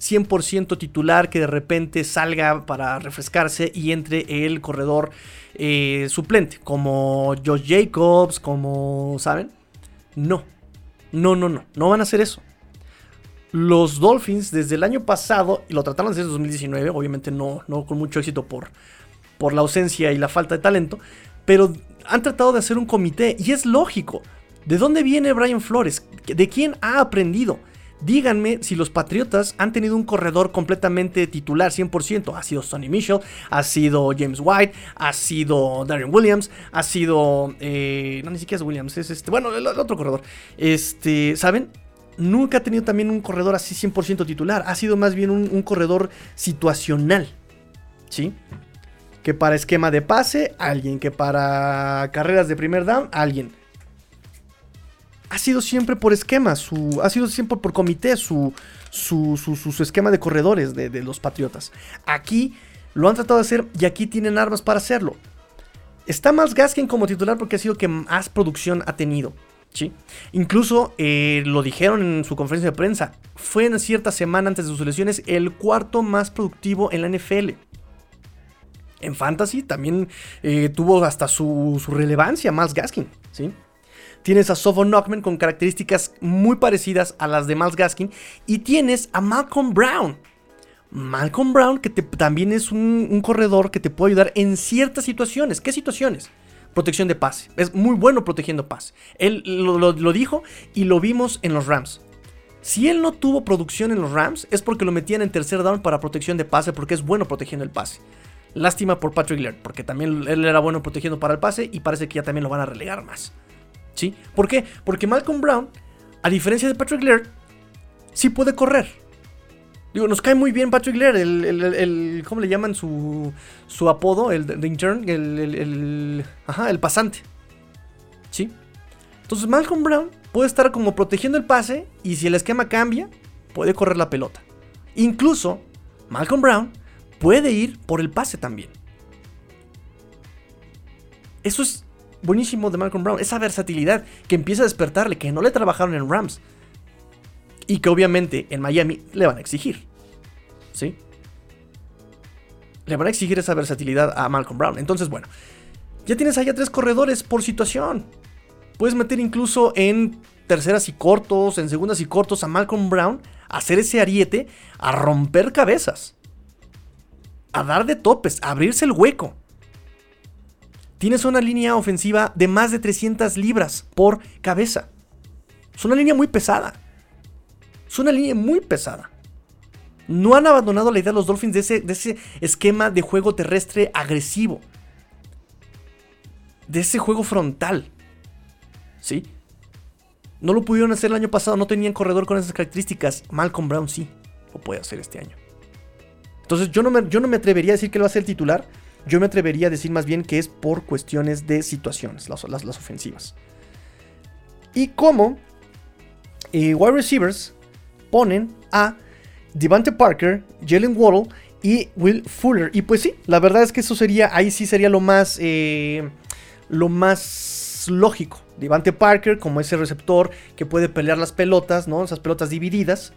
100% titular que de repente salga para refrescarse y entre el corredor eh, suplente, como Josh Jacobs, como, ¿saben? No, no, no, no, no van a hacer eso. Los Dolphins desde el año pasado, y lo trataron desde 2019, obviamente no, no con mucho éxito por, por la ausencia y la falta de talento, pero han tratado de hacer un comité y es lógico. ¿De dónde viene Brian Flores? ¿De quién ha aprendido? Díganme si los Patriotas han tenido un corredor completamente titular 100%. Ha sido Sonny Mitchell, ha sido James White, ha sido Darren Williams, ha sido... Eh, no, ni siquiera es Williams, es este... Bueno, el, otro corredor. Este, ¿saben? Nunca ha tenido también un corredor así 100% titular. Ha sido más bien un, un corredor situacional. ¿Sí? Que para esquema de pase, alguien. Que para carreras de primer down, alguien ha sido siempre por esquema, su, ha sido siempre por comité su, su, su, esquema de corredores de, los Patriotas. Aquí lo han tratado de hacer y aquí tienen armas para hacerlo. Está más Gaskin como titular porque ha sido que más producción ha tenido. ¿sí? Incluso eh, lo dijeron en su conferencia de prensa. Fue en cierta semana antes de sus elecciones el cuarto más productivo en la NFL. En Fantasy también eh, tuvo hasta su, relevancia más Gaskin. ¿sí? Tienes a Sofo Knockman con características muy parecidas a las de Miles Gaskin. Y tienes a Malcolm Brown. Malcolm Brown, que también es un, corredor que te puede ayudar en ciertas situaciones. ¿Qué situaciones? Protección de pase. Es muy bueno protegiendo pase. Él lo, dijo y lo vimos en los Rams. Si él no tuvo producción en los Rams, es porque lo metían en tercer down para protección de pase, porque es bueno protegiendo el pase. Lástima por Patrick Laird, porque también él era bueno protegiendo para el pase y parece que ya también lo van a relegar más. ¿Sí? ¿Por qué? Porque Malcolm Brown, a diferencia de Patrick Laird, sí puede correr. Digo, nos cae muy bien Patrick Laird, el, ¿cómo le llaman su, su apodo? El intern, el, el, ajá, el pasante. ¿Sí? Entonces Malcolm Brown puede estar como protegiendo el pase y si el esquema cambia, puede correr la pelota. Incluso Malcolm Brown puede ir por el pase también. Eso es buenísimo de Malcolm Brown. Esa versatilidad que empieza a despertarle, que no le trabajaron en Rams. Y que obviamente en Miami le van a exigir. ¿Sí? Le van a exigir esa versatilidad a Malcolm Brown. Entonces, bueno, ya tienes allá tres corredores por situación. Puedes meter incluso en terceras y cortos, en segundas y cortos a Malcolm Brown, a hacer ese ariete, a romper cabezas, a dar de topes, a abrirse el hueco. Tienes una línea ofensiva de más de 300 libras por cabeza. Es una línea muy pesada. Es una línea muy pesada. No han abandonado la idea los Dolphins de ese, esquema de juego terrestre agresivo. De ese juego frontal. ¿Sí? No lo pudieron hacer el año pasado, no tenían corredor con esas características. Malcolm Brown sí lo puede hacer este año. Entonces yo no me, yo no me atrevería a decir que él va a ser el titular yo me atrevería a decir más bien que es por cuestiones de situaciones, las, las, ofensivas. Y como eh, wide receivers ponen a Devante Parker, Jalen Waddle y Will Fuller. Y pues sí, la verdad es que eso sería, ahí sí sería lo más, eh, lo más lógico. Devante Parker como ese receptor que puede pelear las pelotas, ¿no? Esas pelotas divididas.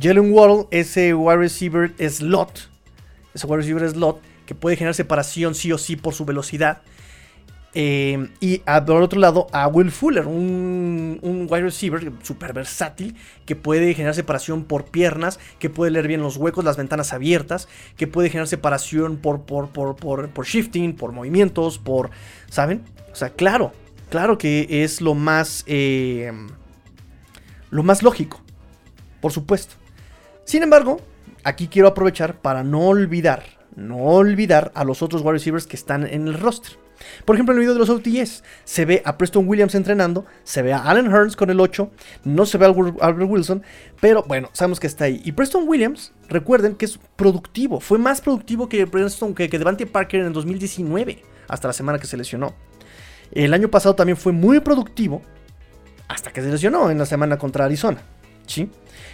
Jalen Waddle, ese wide receiver slot. Ese wide receiver slot que puede generar separación sí o sí por su velocidad. Eh, y por otro lado, a Will Fuller, un, wide receiver super versátil que puede generar separación por piernas, que puede leer bien los huecos, las ventanas abiertas, que puede generar separación por, por, por, por shifting, por movimientos, por. ¿Saben? O sea, claro, claro que es lo más. Eh, lo más lógico, por supuesto. Sin embargo, aquí quiero aprovechar para no olvidar, no olvidar a los otros wide receivers que están en el roster. Por ejemplo, en el video de los OTS se ve a Preston Williams entrenando, se ve a Allen Hearns con el 8, no se ve a Albert Wilson, pero bueno, sabemos que está ahí. Y Preston Williams, recuerden que es productivo, fue más productivo que Preston que, que Devante Parker en el 2019, hasta la semana que se lesionó. El año pasado también fue muy productivo, hasta que se lesionó en la semana contra Arizona. ¿Sí?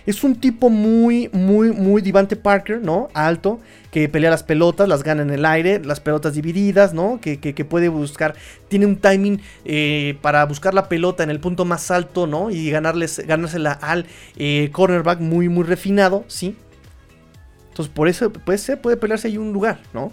Es un tipo muy, muy, muy Divante Parker, ¿no? Alto, que pelea las pelotas, las gana en el aire, las pelotas divididas, ¿no? Que, puede buscar, tiene un timing eh, para buscar la pelota en el punto más alto, ¿no? Y ganarles, ganársela al eh, cornerback muy, muy refinado, ¿sí? Entonces, por eso puede, ser, puede pelearse ahí un lugar, ¿no?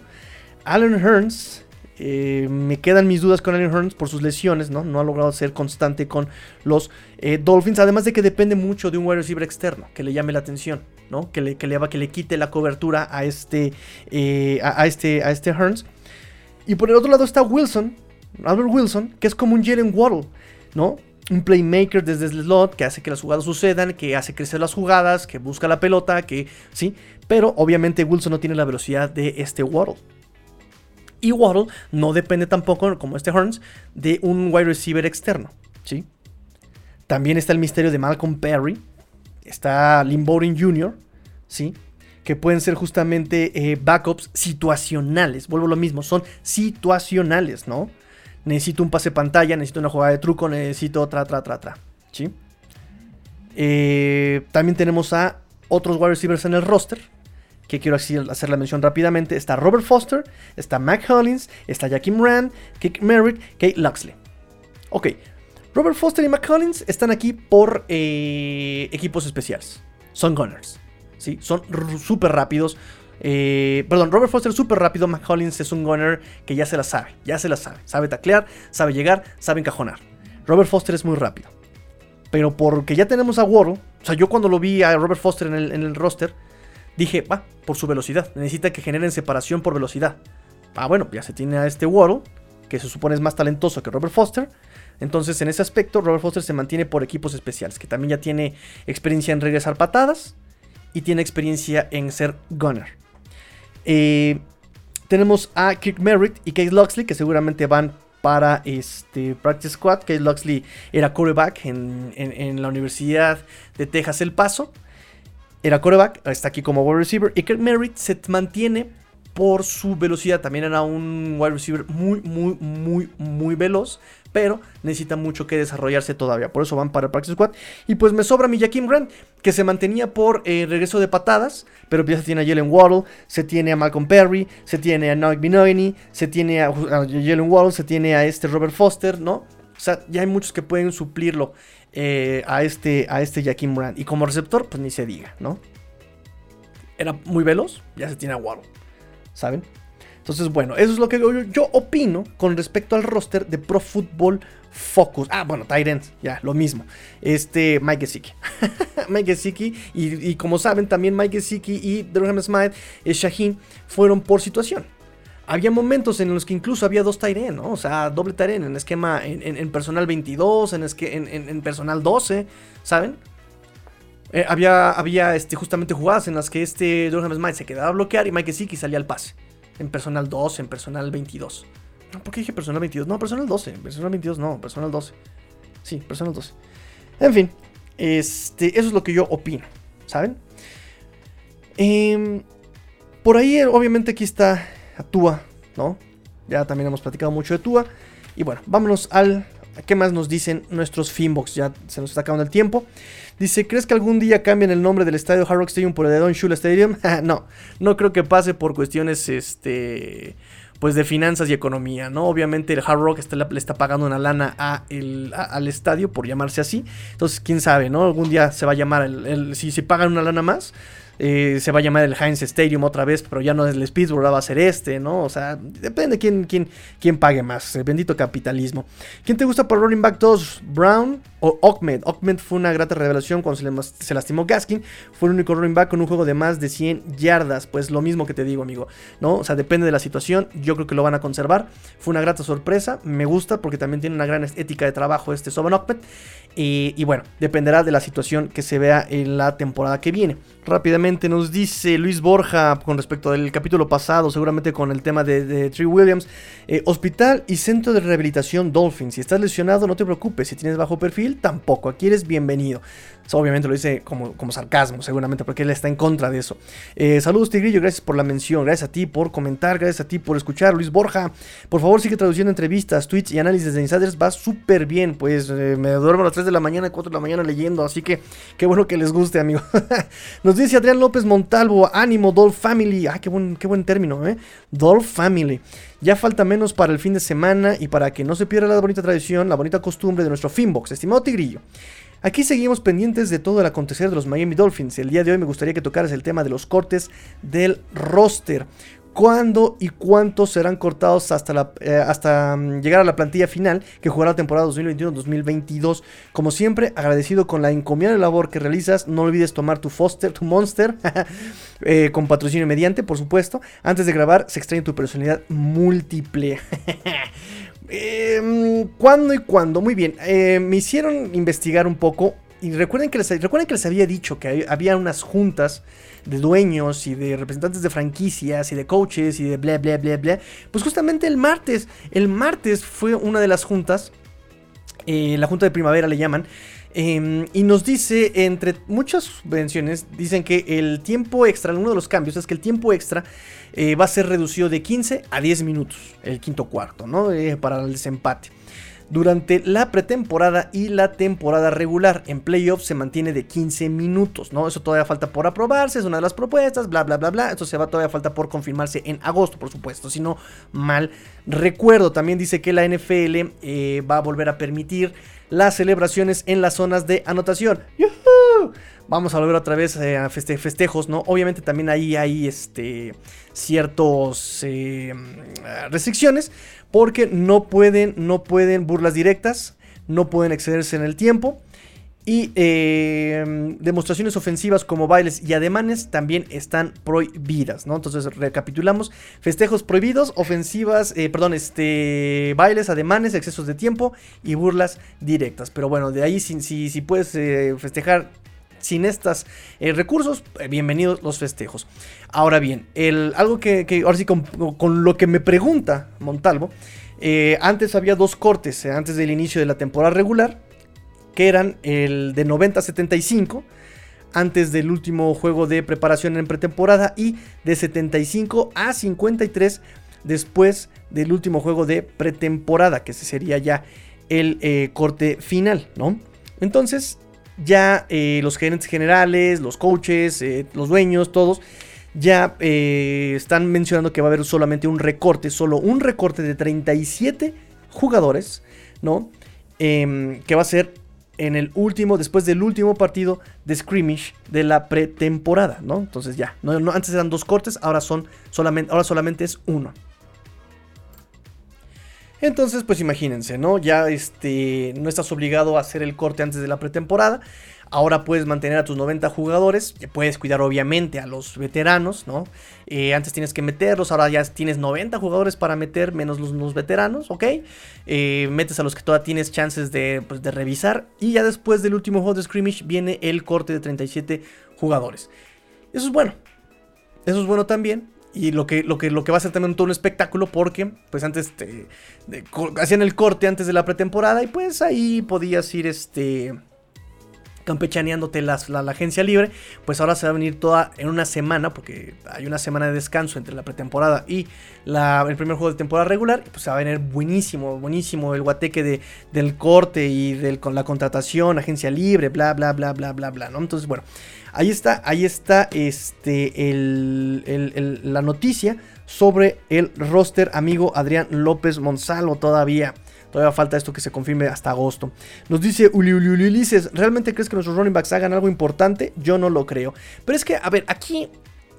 Allen Hearns eh, me quedan mis dudas con Allen Hearns por sus lesiones, ¿no? No ha logrado ser constante con los eh, Dolphins, además de que depende mucho de un wide receiver externo que le llame la atención, ¿no? Que le, que le, que le quite la cobertura a este, eh, a, este, a este Hearns. Y por el otro lado está Wilson, Albert Wilson, que es como un Jalen Waddle, ¿no? Un playmaker desde el slot que hace que las jugadas sucedan, que hace crecer las jugadas, que busca la pelota, que sí. Pero obviamente Wilson no tiene la velocidad de este Waddle. Y Waddle no depende tampoco, como este Horns, de un wide receiver externo. ¿sí? También está el misterio de Malcolm Perry. Está Bowden Jr. ¿sí? Que pueden ser justamente eh, backups situacionales. Vuelvo a lo mismo, son situacionales, ¿no? Necesito un pase pantalla, necesito una jugada de truco, necesito otra, tra, tra, tra. ¿Sí? Eh, también tenemos a otros wide receivers en el roster que quiero hacer la mención rápidamente. Está Robert Foster, está Mac Hollins, está Jakim Rand, Kate Merritt, Kate Luxley. Ok, Robert Foster y Mac Hollins están aquí por eh, equipos especiales. Son gunners. ¿sí? Son súper rápidos. Eh, perdón, Robert Foster es súper rápido. Mac Hollins es un gunner que ya se la sabe. Ya se la sabe. Sabe taclear, sabe llegar, sabe encajonar. Robert Foster es muy rápido. Pero porque ya tenemos a Waddle. O sea, yo cuando lo vi a Robert Foster en el, en el roster dije, va, por su velocidad. Necesita que generen separación por velocidad. Ah, bueno, ya se tiene a este Waddle, que se supone es más talentoso que Robert Foster. Entonces, en ese aspecto, Robert Foster se mantiene por equipos especiales, que también ya tiene experiencia en regresar patadas y tiene experiencia en ser gunner. Eh, tenemos a Kirk Merritt y Case Luxley, que seguramente van para este Practice Squad. Case Luxley era quarterback en, en la Universidad de Texas El Paso era coreback, está aquí como wide receiver. Y Kirk Merritt se mantiene por su velocidad. También era un wide receiver muy, muy, muy, muy veloz. Pero necesita mucho que desarrollarse todavía. Por eso van para el Practice Squad. Y pues me sobra mi Jaquim Grant, que se mantenía por eh, regreso de patadas. Pero ya se tiene a Jalen Waddle, se tiene a Malcolm Perry, se tiene a Noah Binoini, se tiene a, Jalen Waddle, se tiene a este Robert Foster, ¿no? O sea, ya hay muchos que pueden suplirlo. Eh, a este, a este Jaquim. Y como receptor, pues ni se diga, ¿no? Era muy veloz, ya se tiene a ¿saben? Entonces, bueno, eso es lo que yo, opino con respecto al roster de Pro Football Focus. Ah, bueno, Tyrant, ya, lo mismo. Este, Mike Gesicki. Mike Gesicki, y, como saben, también Mike Gesicki y Durham Smith, y Shaheen, fueron por situación había momentos en los que incluso había dos Tyren, ¿no? O sea, doble Tyren en esquema, en, personal 22, en, personal 12, ¿saben? Eh, había había este, justamente jugadas en las que este Durham Smite se quedaba a bloquear y Mike Siki salía al pase. En personal 12, en personal 22. ¿Por qué dije personal 22? No, personal 12. Personal 22 no, personal 12. Sí, personal 12. En fin, este, eso es lo que yo opino, ¿saben? Em, por ahí, obviamente, aquí está a Tua, ¿no? Ya también hemos platicado mucho de Tua. Y bueno, vámonos al... ¿Qué más nos dicen nuestros Finbox? Ya se nos está acabando el tiempo. Dice, ¿crees que algún día cambien el nombre del estadio Hard Rock Stadium por el de Don Shula Stadium? no, no creo que pase por cuestiones, este... pues de finanzas y economía, ¿no? Obviamente el Hard Rock está, le está pagando una lana a al estadio por llamarse así. Entonces, quién sabe, ¿no? Algún día se va a llamar, el, si, si pagan una lana más, eh, se va a llamar el Heinz Stadium otra vez, pero ya no es el Speedball, va a ser este, ¿no? O sea, depende de quién, quién, quién pague más. El bendito capitalismo. ¿Quién te gusta por Running Back 2? ¿Brown o Ahmed? Ahmed fue una grata revelación cuando se, le, se, lastimó Gaskin. Fue el único running back con un juego de más de 100 yardas. Pues lo mismo que te digo, amigo, ¿no? O sea, depende de la situación. Yo creo que lo van a conservar. Fue una grata sorpresa. Me gusta porque también tiene una gran ética de trabajo este Soban Ahmed. Y, y bueno, dependerá de la situación que se vea en la temporada que viene. Rápidamente nos dice Luis Borja con respecto al capítulo pasado, seguramente con el tema de, de Tree Williams. Eh, hospital y centro de rehabilitación Dolphins. Si estás lesionado, no te preocupes. Si tienes bajo perfil, tampoco. Aquí eres bienvenido. Obviamente lo dice como, como, sarcasmo, seguramente, porque él está en contra de eso. Eh, saludos, Tigrillo. Gracias por la mención. Gracias a ti por comentar. Gracias a ti por escuchar. Luis Borja, por favor, sigue traduciendo entrevistas, tweets y análisis de insiders. Va súper bien. Pues eh, me duermo a las 3 de la mañana, 4 de la mañana leyendo. Así que qué bueno que les guste, amigo. Nos dice Adrián López Montalvo. Ánimo, Dolph Family. Ah, qué buen, qué buen término, ¿eh? Dolph Family. Ya falta menos para el fin de semana y para que no se pierda la bonita tradición, la bonita costumbre de nuestro Finbox, estimado Tigrillo. Aquí seguimos pendientes de todo el acontecer de los Miami Dolphins. El día de hoy me gustaría que tocaras el tema de los cortes del roster cuándo y cuántos serán cortados hasta, eh, hasta um, llegar a la plantilla final que jugará la temporada 2021-2022. Como siempre, agradecido con la encomiable labor que realizas. No olvides tomar tu Foster, tu Monster, eh, con patrocinio mediante, por supuesto. Antes de grabar, se extraña tu personalidad múltiple. eh, ¿Cuándo y cuándo? Muy bien, eh, me hicieron investigar un poco. Y recuerden que les, recuerden que les había dicho que había unas juntas de dueños y de representantes de franquicias y de coaches y de bla, bla, bla, bla. Pues justamente el martes, el martes fue una de las juntas, eh, la junta de primavera le llaman, eh, y nos dice, entre muchas menciones, dicen que el tiempo extra, uno de los cambios es que el tiempo extra eh, va a ser reducido de 15 a 10 minutos, el quinto cuarto, ¿no? Eh, para el desempate durante la pretemporada y la temporada regular. En playoffs se mantiene de 15 minutos, ¿no? Eso todavía falta por aprobarse, es una de las propuestas, bla, bla, bla, bla. Esto se va todavía falta por confirmarse en agosto, por supuesto, si no mal recuerdo. También dice que la NFL eh, va a volver a permitir las celebraciones en las zonas de anotación. Vamos a volver otra vez eh, a feste festejos, ¿no? Obviamente también ahí hay este, ciertos eh, restricciones porque no pueden, no pueden burlas directas, no pueden excederse en el tiempo. Y eh, demostraciones ofensivas como bailes y ademanes también están prohibidas, ¿no? Entonces recapitulamos: festejos prohibidos, ofensivas, eh, perdón, este, bailes, ademanes, excesos de tiempo y burlas directas. Pero bueno, de ahí si, si, si puedes eh, festejar sin estos eh, recursos, eh, bienvenidos los festejos. Ahora bien, el, algo que, ahora sí con, con, lo que me pregunta Montalvo, eh, antes había dos cortes, antes del inicio de la temporada regular, que eran el de 90 a 75, antes del último juego de preparación en pretemporada, y de 75 a 53 después del último juego de pretemporada, que ese sería ya el corte final, ¿no? Entonces, ya eh, los gerentes generales, los coaches, eh, los dueños, todos, ya eh, están mencionando que va a haber solamente un recorte, solo un recorte de 37 jugadores, ¿no? Eh, que va a ser en el último, después del último partido de scrimmage de la pretemporada, ¿no? Entonces ya, no, antes eran dos cortes, ahora son solamente, ahora solamente es uno. Entonces, pues imagínense, ¿no? Ya este, no estás obligado a hacer el corte antes de la pretemporada. Ahora puedes mantener a tus 90 jugadores. Puedes cuidar obviamente a los veteranos, ¿no? Eh, antes tienes que meterlos. Ahora ya tienes 90 jugadores para meter menos los, veteranos, ¿ok? Eh, metes a los que todavía tienes chances de, pues, de revisar. Y ya después del último juego de scrimmage viene el corte de 37 jugadores. Eso es bueno. Eso es bueno también. Y lo que, lo que, lo que va a ser también todo un espectáculo porque pues antes te, hacían el corte antes de la pretemporada y pues ahí podías ir este campechaneándote la, la, agencia libre, pues ahora se va a venir toda en una semana, porque hay una semana de descanso entre la pretemporada y la, el primer juego de temporada regular, pues se va a venir buenísimo, buenísimo el guateque de, del corte y del, con la contratación, agencia libre, bla, bla, bla, bla, bla, bla, ¿no? Entonces, bueno, ahí está, ahí está este, el, el, la noticia sobre el roster amigo Adrián López Monsalvo todavía. Todavía falta esto que se confirme hasta agosto. Nos dice Uli, Uli, Ulises, ¿realmente crees que nuestros running backs hagan algo importante? Yo no lo creo. Pero es que, a ver, aquí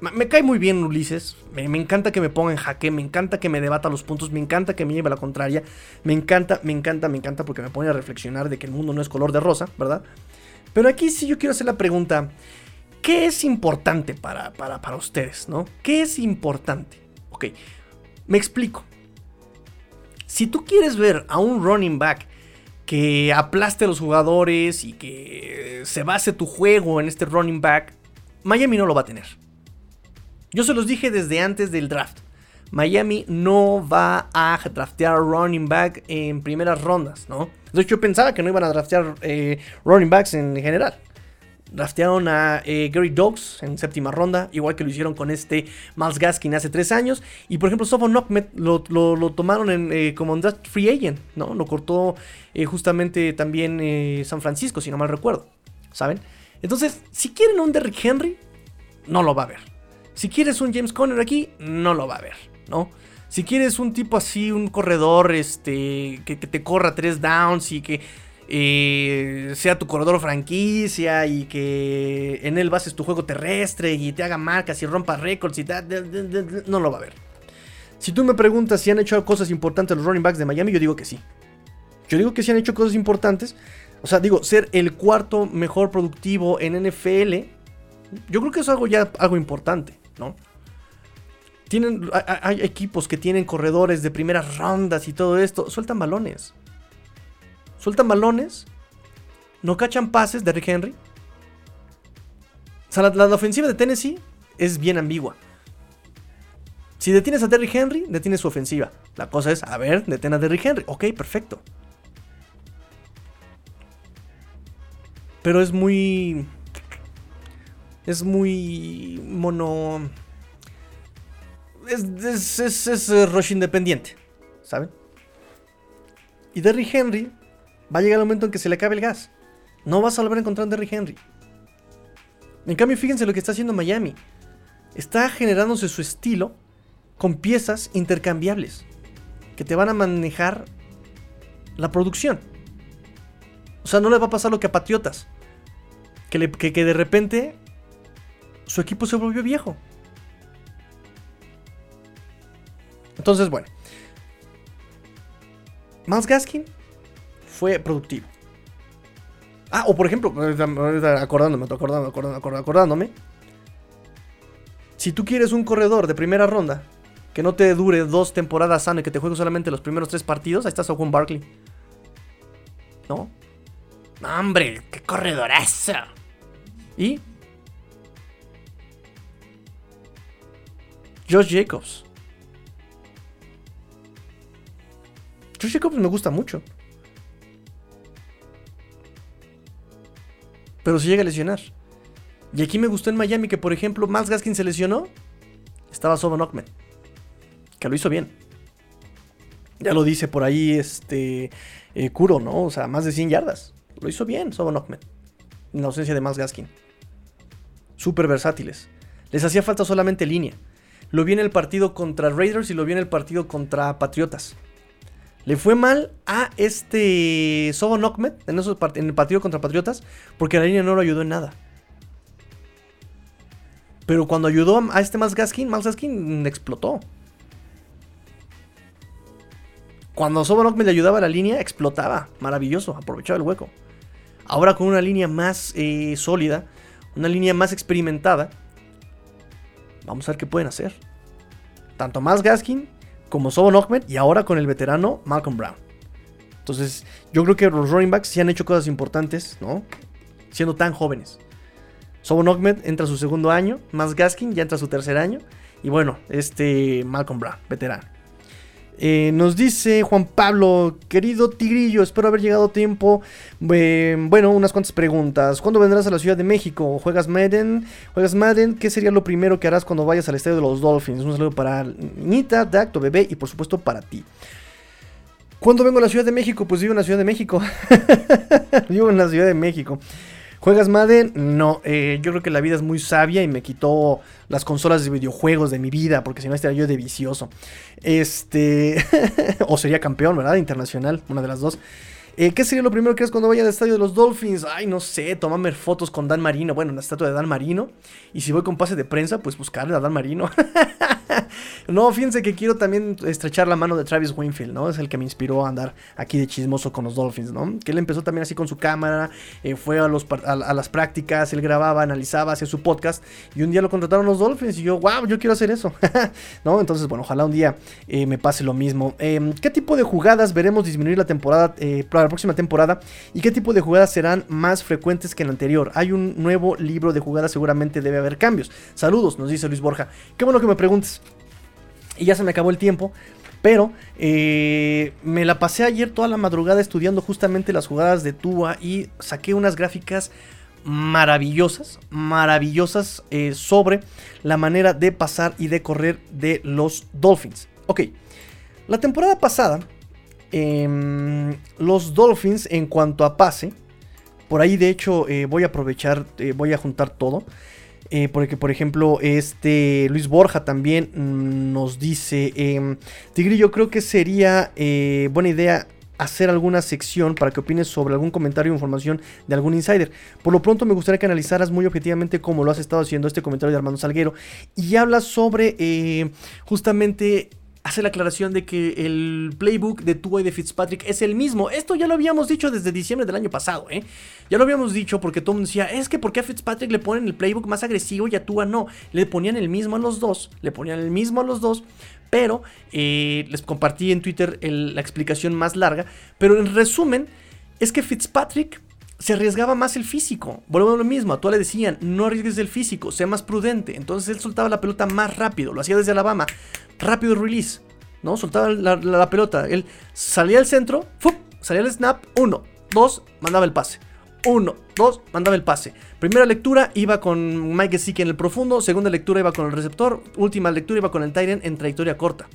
me cae muy bien Ulises. Me, encanta que me ponga en jaque. Me encanta que me debata los puntos. Me encanta que me lleve a la contraria. Me encanta, me encanta, me encanta porque me pone a reflexionar de que el mundo no es color de rosa, ¿verdad? Pero aquí sí yo quiero hacer la pregunta. ¿Qué es importante para, para, para ustedes, no? ¿Qué es importante? Ok, me explico. Si tú quieres ver a un running back que aplaste a los jugadores y que se base tu juego en este running back, Miami no lo va a tener. Yo se los dije desde antes del draft. Miami no va a draftear running back en primeras rondas, ¿no? De hecho, yo pensaba que no iban a draftear eh, running backs en general. Draftearon a eh, Gary Dogs en séptima ronda, igual que lo hicieron con este Miles Gaskin hace tres años. Y por ejemplo, Sofon Knockmet lo, tomaron en, eh, como un draft free agent, ¿no? Lo cortó eh, justamente también San Francisco, si no mal recuerdo, ¿saben? Entonces, si quieren un Derrick Henry, no lo va a ver. Si quieres un James Conner aquí, no lo va a ver, ¿no? Si quieres un tipo así, un corredor este, que te corra tres downs y que eh, sea tu corredor franquicia y que en él bases tu juego terrestre y te haga marcas y rompa récords y tal, no lo va a ver. Si tú me preguntas si han hecho cosas importantes los running backs de Miami, yo digo que sí. Yo digo que sí han hecho cosas importantes. O sea, digo, ser el cuarto mejor productivo en NFL, yo creo que es algo ya algo importante, ¿no? Tienen, hay equipos que tienen corredores de primeras rondas y todo esto, sueltan balones sueltan balones, no cachan pases de Rick Henry. O sea, la, ofensiva de Tennessee es bien ambigua. Si detienes a Derrick Henry, detienes su ofensiva. La cosa es, a ver, detén a Derrick Henry. Ok, perfecto. Pero es muy... Es muy mono... Es, es, es, es rush independiente, ¿saben? Y Derrick Henry Va a llegar el momento en que se le acabe el gas. No vas a volver a encontrar a Derrick Henry. En cambio, fíjense lo que está haciendo Miami. Está generándose su estilo con piezas intercambiables que te van a manejar la producción. O sea, no le va a pasar lo que a Patriotas. Que, que, de repente su equipo se volvió viejo. Entonces, bueno. Miles Gaskin fue productivo. Ah, o por ejemplo, acordándome, acordándome, acordándome, acordándome. Si tú quieres un corredor de primera ronda que no te dure dos temporadas sano y que te juegue solamente los primeros tres partidos, ahí está Saquon Barkley. ¿No? ¡Hombre! ¡Qué corredorazo! ¿Y? Josh Jacobs. Josh Jacobs me gusta mucho. Pero se llega a lesionar. Y aquí me gustó en Miami que, por ejemplo, Miles Gaskin se lesionó. Estaba Sobon Ockman. Que lo hizo bien. Ya lo dice por ahí este eh, Kuro, ¿no? O sea, más de 100 yardas. Lo hizo bien Sobon Ockman. En la ausencia de Miles Gaskin. Súper versátiles. Les hacía falta solamente línea. Lo vi en el partido contra Raiders y lo vi en el partido contra Patriotas. Le fue mal a este Sobo Nokmet en, el partido contra Patriotas porque la línea no lo ayudó en nada. Pero cuando ayudó a este Miles Gaskin, Miles Gaskin explotó. Cuando Sobo Nokmet le ayudaba a la línea, explotaba. Maravilloso, aprovechaba el hueco. Ahora con una línea más eh, sólida, una línea más experimentada, vamos a ver qué pueden hacer. Tanto Miles Gaskin como Sobon Ahmed y ahora con el veterano Malcolm Brown. Entonces, yo creo que los running backs sí han hecho cosas importantes, ¿no? Siendo tan jóvenes. Sobon Ahmed entra a su segundo año, más Gaskin ya entra a su tercer año. Y bueno, este Malcolm Brown, veterano. Eh, nos dice Juan Pablo, querido Tigrillo, espero haber llegado a tiempo. bueno, unas cuantas preguntas. ¿Cuándo vendrás a la Ciudad de México? ¿Juegas Madden? ¿Juegas Madden? ¿Qué sería lo primero que harás cuando vayas al estadio de los Dolphins? Un saludo para Nita, Dacto, Bebé y por supuesto para ti. ¿Cuándo vengo a la Ciudad de México? Pues vivo en la Ciudad de México. vivo en la Ciudad de México. ¿Juegas Madden? No, eh, yo creo que la vida es muy sabia y me quitó las consolas de videojuegos de mi vida, porque si no estaría yo de vicioso. Este, o sería campeón, ¿verdad? Internacional, una de las dos. Eh, ¿Qué sería lo primero que haces cuando vaya al estadio de los Dolphins? Ay, no sé, tomarme fotos con Dan Marino. Bueno, la estatua de Dan Marino. Y si voy con pase de prensa, pues buscarle a Dan Marino. no, fíjense que quiero también estrechar la mano de Travis Winfield, ¿no? Es el que me inspiró a andar aquí de chismoso con los Dolphins, ¿no? Que él empezó también así con su cámara, eh, fue a, los, las prácticas, él grababa, analizaba, hacía su podcast. Y un día lo contrataron los Dolphins y yo, wow, yo quiero hacer eso. ¿No? Entonces, bueno, ojalá un día eh, me pase lo mismo. Em, ¿Qué tipo de jugadas veremos disminuir la temporada? La próxima temporada y qué tipo de jugadas serán más frecuentes que en la anterior. Hay un nuevo libro de jugadas, seguramente debe haber cambios. Saludos, nos dice Luis Borja. Qué bueno que me preguntes. Y ya se me acabó el tiempo. Pero eh, me la pasé ayer toda la madrugada estudiando justamente las jugadas de Tua y saqué unas gráficas maravillosas, maravillosas eh, sobre la manera de pasar y de correr de los Dolphins. Ok, la temporada pasada Em, los Dolphins en cuanto a pase, por ahí de hecho eh, voy a aprovechar, eh, voy a juntar todo. Eh, porque por ejemplo este Luis Borja también mm, nos dice, em, Tigri yo creo que sería buena idea hacer alguna sección para que opines sobre algún comentario o información de algún insider. Por lo pronto me gustaría que analizaras muy objetivamente cómo lo has estado haciendo este comentario de Armando Salguero y hablas sobre justamente hace la aclaración de que el playbook de Tua y de Fitzpatrick es el mismo. Esto ya lo habíamos dicho desde diciembre del año pasado, ¿eh? Ya lo habíamos dicho porque mundo decía, es que porque a Fitzpatrick le ponen el playbook más agresivo y a Tua no. Le ponían el mismo a los dos, le ponían el mismo a los dos. Pero eh, les compartí en Twitter la explicación más larga. Pero en resumen, es que Fitzpatrick se arriesgaba más el físico. Volvemos a lo mismo, a Tua le decían, no arriesgues el físico, sea más prudente. Entonces él soltaba la pelota más rápido, lo hacía desde Alabama rápido release, ¿no? Soltaba la, pelota. Él salía al centro, salía el snap, uno, dos, mandaba el pase. Uno, dos, mandaba el pase. Primera lectura iba con Mike Gesicki en el profundo. Segunda lectura iba con el receptor. Última lectura iba con el Tyrant en trayectoria corta.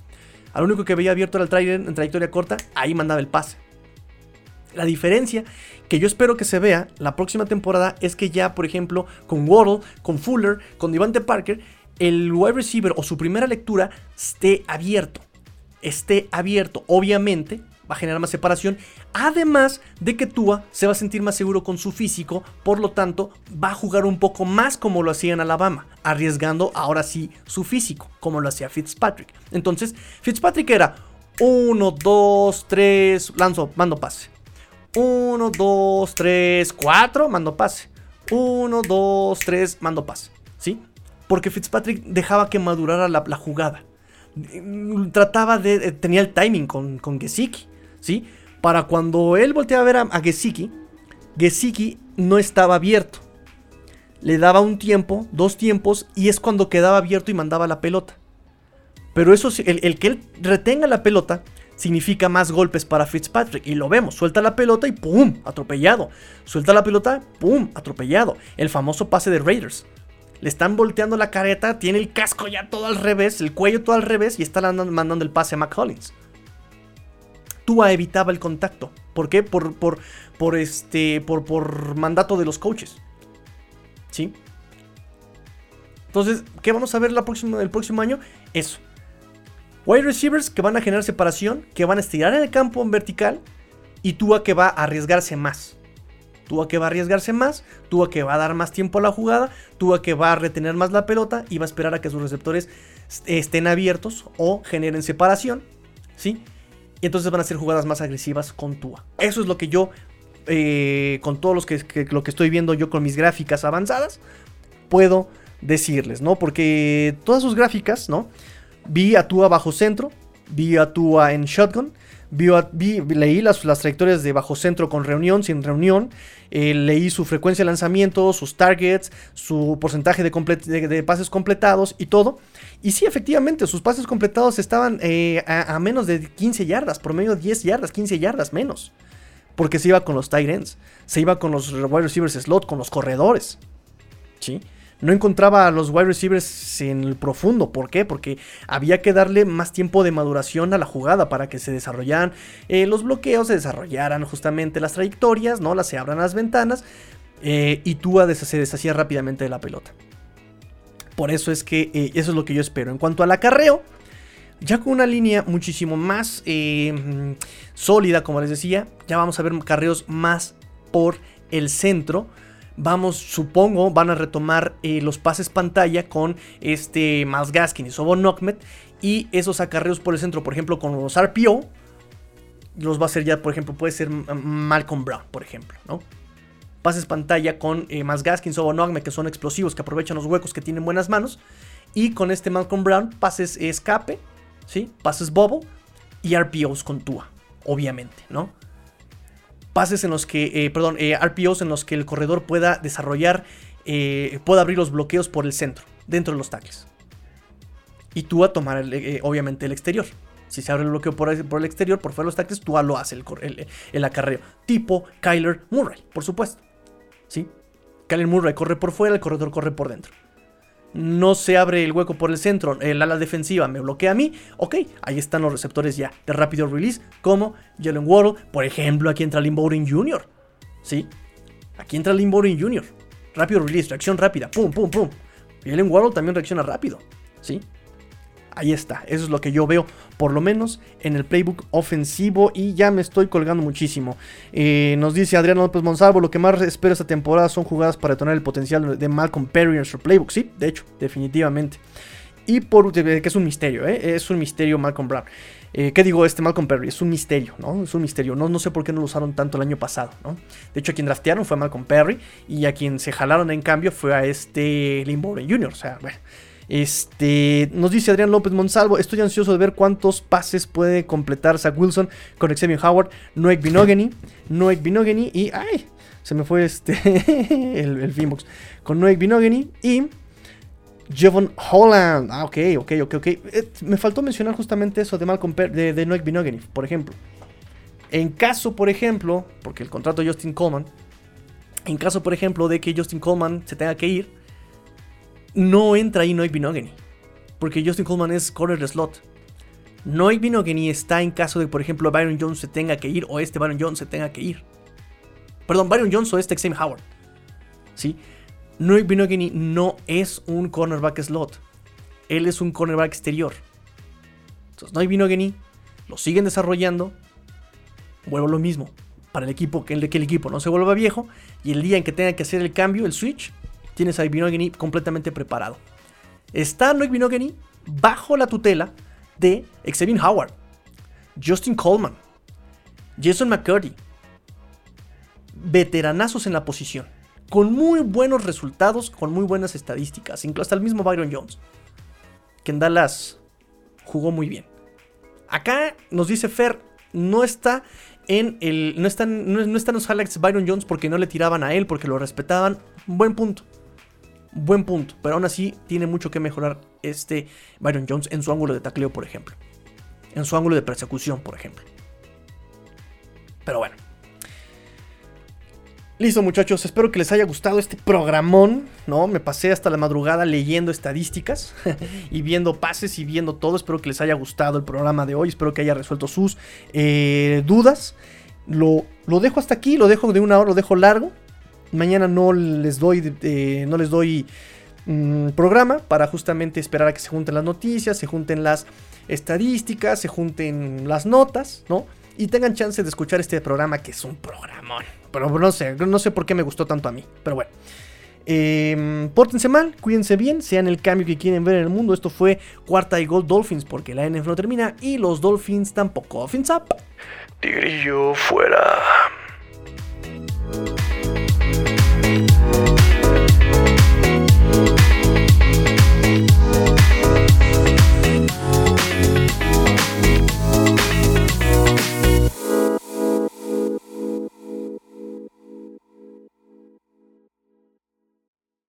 Al único que veía abierto era el Tyrant en trayectoria corta. Ahí mandaba el pase. La diferencia que yo espero que se vea la próxima temporada es que ya, por ejemplo, con Waddle, con Fuller, con Devante Parker, el wide receiver o su primera lectura esté abierto. Esté abierto. Obviamente va a generar más separación. Además de que Tua se va a sentir más seguro con su físico. Por lo tanto, va a jugar un poco más como lo hacía en Alabama. Arriesgando ahora sí su físico. Como lo hacía Fitzpatrick. Entonces, Fitzpatrick era 1, 2, 3, lanzo, mando pase. 1, 2, 3, 4, mando pase. 1, 2, 3, mando pase. ¿Sí? porque Fitzpatrick dejaba que madurara la, jugada. Trataba de. Eh, tenía el timing con, con Gesicki, ¿sí? Para cuando él volteaba a ver a, Gesicki, Gesicki no estaba abierto. Le daba un tiempo, dos tiempos, y es cuando quedaba abierto y mandaba la pelota. Pero eso, el, el que él retenga la pelota significa más golpes para Fitzpatrick. Y lo vemos, suelta la pelota y ¡pum! Atropellado. Suelta la pelota, ¡pum! Atropellado. El famoso pase de Raiders le están volteando la careta, tiene el casco ya todo al revés, el cuello todo al revés y está mandando el pase a McCollins. Tua evitaba el contacto. ¿Por qué? Por, por, por, este, por, por mandato de los coaches. ¿Sí? Entonces, ¿qué vamos a ver la el próximo año? Eso. Wide receivers que van a generar separación, que van a estirar en el campo en vertical y Tua que va a arriesgarse más. Tua que va a arriesgarse más, Tua que va a dar más tiempo a la jugada, Tua que va a retener más la pelota y va a esperar a que sus receptores estén abiertos o generen separación, ¿sí? Y entonces van a ser jugadas más agresivas con Tua. Eso es lo que yo, eh, con todos los que, lo que estoy viendo yo con mis gráficas avanzadas, puedo decirles, ¿no? Porque todas sus gráficas, ¿no? Vi a Tua bajo centro, vi a Tua en shotgun, leí las, las, trayectorias de bajo centro con reunión, sin reunión. Eh, leí su frecuencia de lanzamiento, sus targets, su porcentaje de, pases completados y todo. Y sí, efectivamente, sus pases completados estaban eh, a, menos de 15 yardas, promedio 10 yardas, 15 yardas menos. Porque se iba con los tight ends, se iba con los wide receivers slot, con los corredores. ¿Sí? No encontraba a los wide receivers en el profundo. ¿Por qué? Porque había que darle más tiempo de maduración a la jugada para que se desarrollaran eh, los bloqueos, se desarrollaran justamente las trayectorias, ¿no? Las se abran las ventanas. Eh, y Tua se deshacía rápidamente de la pelota. Por eso es que eh, eso es lo que yo espero. En cuanto al acarreo, ya con una línea muchísimo más sólida, como les decía, ya vamos a ver carreos más por el centro. Vamos, supongo, van a retomar los pases pantalla con este Miles Gaskin y Sobon Nokmet. Y esos acarreos por el centro, por ejemplo, con los RPO, los va a hacer ya, por ejemplo, puede ser Malcolm Brown, por ejemplo, ¿no? pases pantalla con eh, más Gaskins o Bonogme, que son explosivos, que aprovechan los huecos, que tienen buenas manos. Y con este Malcolm Brown, pases escape, ¿sí? pases bobo y RPOs con Tua, obviamente, ¿no? Pases en los que, eh, perdón, eh, RPOs en los que el corredor pueda desarrollar, pueda abrir los bloqueos por el centro, dentro de los tackles. Y Tua tomar, obviamente, el exterior. Si se abre el bloqueo por el, exterior, por fuera de los tackles, Tua lo hace el, el acarreo. Tipo Kyler Murray, por supuesto. ¿sí? Kyler Murray corre por fuera, el corredor corre por dentro. No se abre el hueco por el centro, el ala defensiva me bloquea a mí. Ok, ahí están los receptores ya de rápido release, como Jalen Waddle. Por ejemplo, aquí entra Lynn Bowden Jr. ¿Sí? Aquí entra Lynn Bowden Jr. Rápido release, reacción rápida, pum, pum, pum. Jalen Waddle también reacciona rápido. ¿Sí? Ahí está, eso es lo que yo veo, por lo menos en el playbook ofensivo y ya me estoy colgando muchísimo. Eh, nos dice Adriano López Monsalvo, lo que más espero esta temporada son jugadas para detonar el potencial de Malcolm Perry en nuestro playbook. Sí, de hecho, definitivamente. Y por que es un misterio, ¿eh? es un misterio Malcolm Brown. Eh, ¿Qué digo? Este Malcolm Perry es un misterio, ¿no? Es un misterio. No, no sé por qué no lo usaron tanto el año pasado, ¿no? De hecho, a quien draftearon fue Malcolm Perry y a quien se jalaron en cambio fue a este Lynn Jr. O sea, bueno. Este, nos dice Adrián López Monsalvo, estoy ansioso de ver cuántos pases puede completar Zach Wilson con Xavier Howard, Noek Binogany, Noek Binogany y, ay, se me fue este, el, el Finbox, con Noek Binogany y Jevon Holland. Ah, ok, ok, ok, ok. Eh, me faltó mencionar justamente eso de Malcolm de, de Noek Binogany, por ejemplo. En caso, por ejemplo, porque el contrato de Justin Coleman, en caso, por ejemplo, de que Justin Coleman se tenga que ir, no entra ahí Noik Binogany. Porque Justin Coleman es corner slot. Noik Binogany está en caso de, por ejemplo, Byron Jones se tenga que ir o este Byron Jones se tenga que ir. Perdón, Byron Jones o este Xavier Howard. ¿Sí? Noik Binogany no es un cornerback slot. Él es un cornerback exterior. Entonces, Noik Binogany lo siguen desarrollando. Vuelvo lo mismo. Para el equipo, que el, que el equipo no se vuelva viejo. Y el día en que tenga que hacer el cambio, el switch, tienes a Binogany completamente preparado. Está Noik Binogany bajo la tutela de Xavier Howard, Justin Coleman, Jason McCurdy, veteranazos en la posición, con muy buenos resultados, con muy buenas estadísticas, incluso hasta el mismo Byron Jones, que en Dallas jugó muy bien. Acá nos dice Fer, no está en el. No están, no, están los highlights Byron Jones porque no le tiraban a él, porque lo respetaban. Buen punto buen punto, pero aún así tiene mucho que mejorar este Byron Jones en su ángulo de tacleo, por ejemplo. En su ángulo de persecución, por ejemplo. Pero bueno. Listo muchachos, espero que les haya gustado este programón, ¿no? Me pasé hasta la madrugada leyendo estadísticas y viendo pases y viendo todo. Espero que les haya gustado el programa de hoy, espero que haya resuelto sus eh, dudas. Lo, lo dejo hasta aquí, lo dejo de una hora, lo dejo largo. Mañana no les doy, eh, no les doy mm, programa para justamente esperar a que se junten las noticias, se junten las estadísticas, se junten las notas, ¿no? Y tengan chance de escuchar este programa que es un programón. Pero no sé, no sé por qué me gustó tanto a mí. Pero bueno. Eh, pórtense mal, cuídense bien, sean el cambio que quieren ver en el mundo. Esto fue cuarta y gol Dolphins porque la NFL no termina y los Dolphins tampoco. Fins up. Tigrillo fuera. Bye.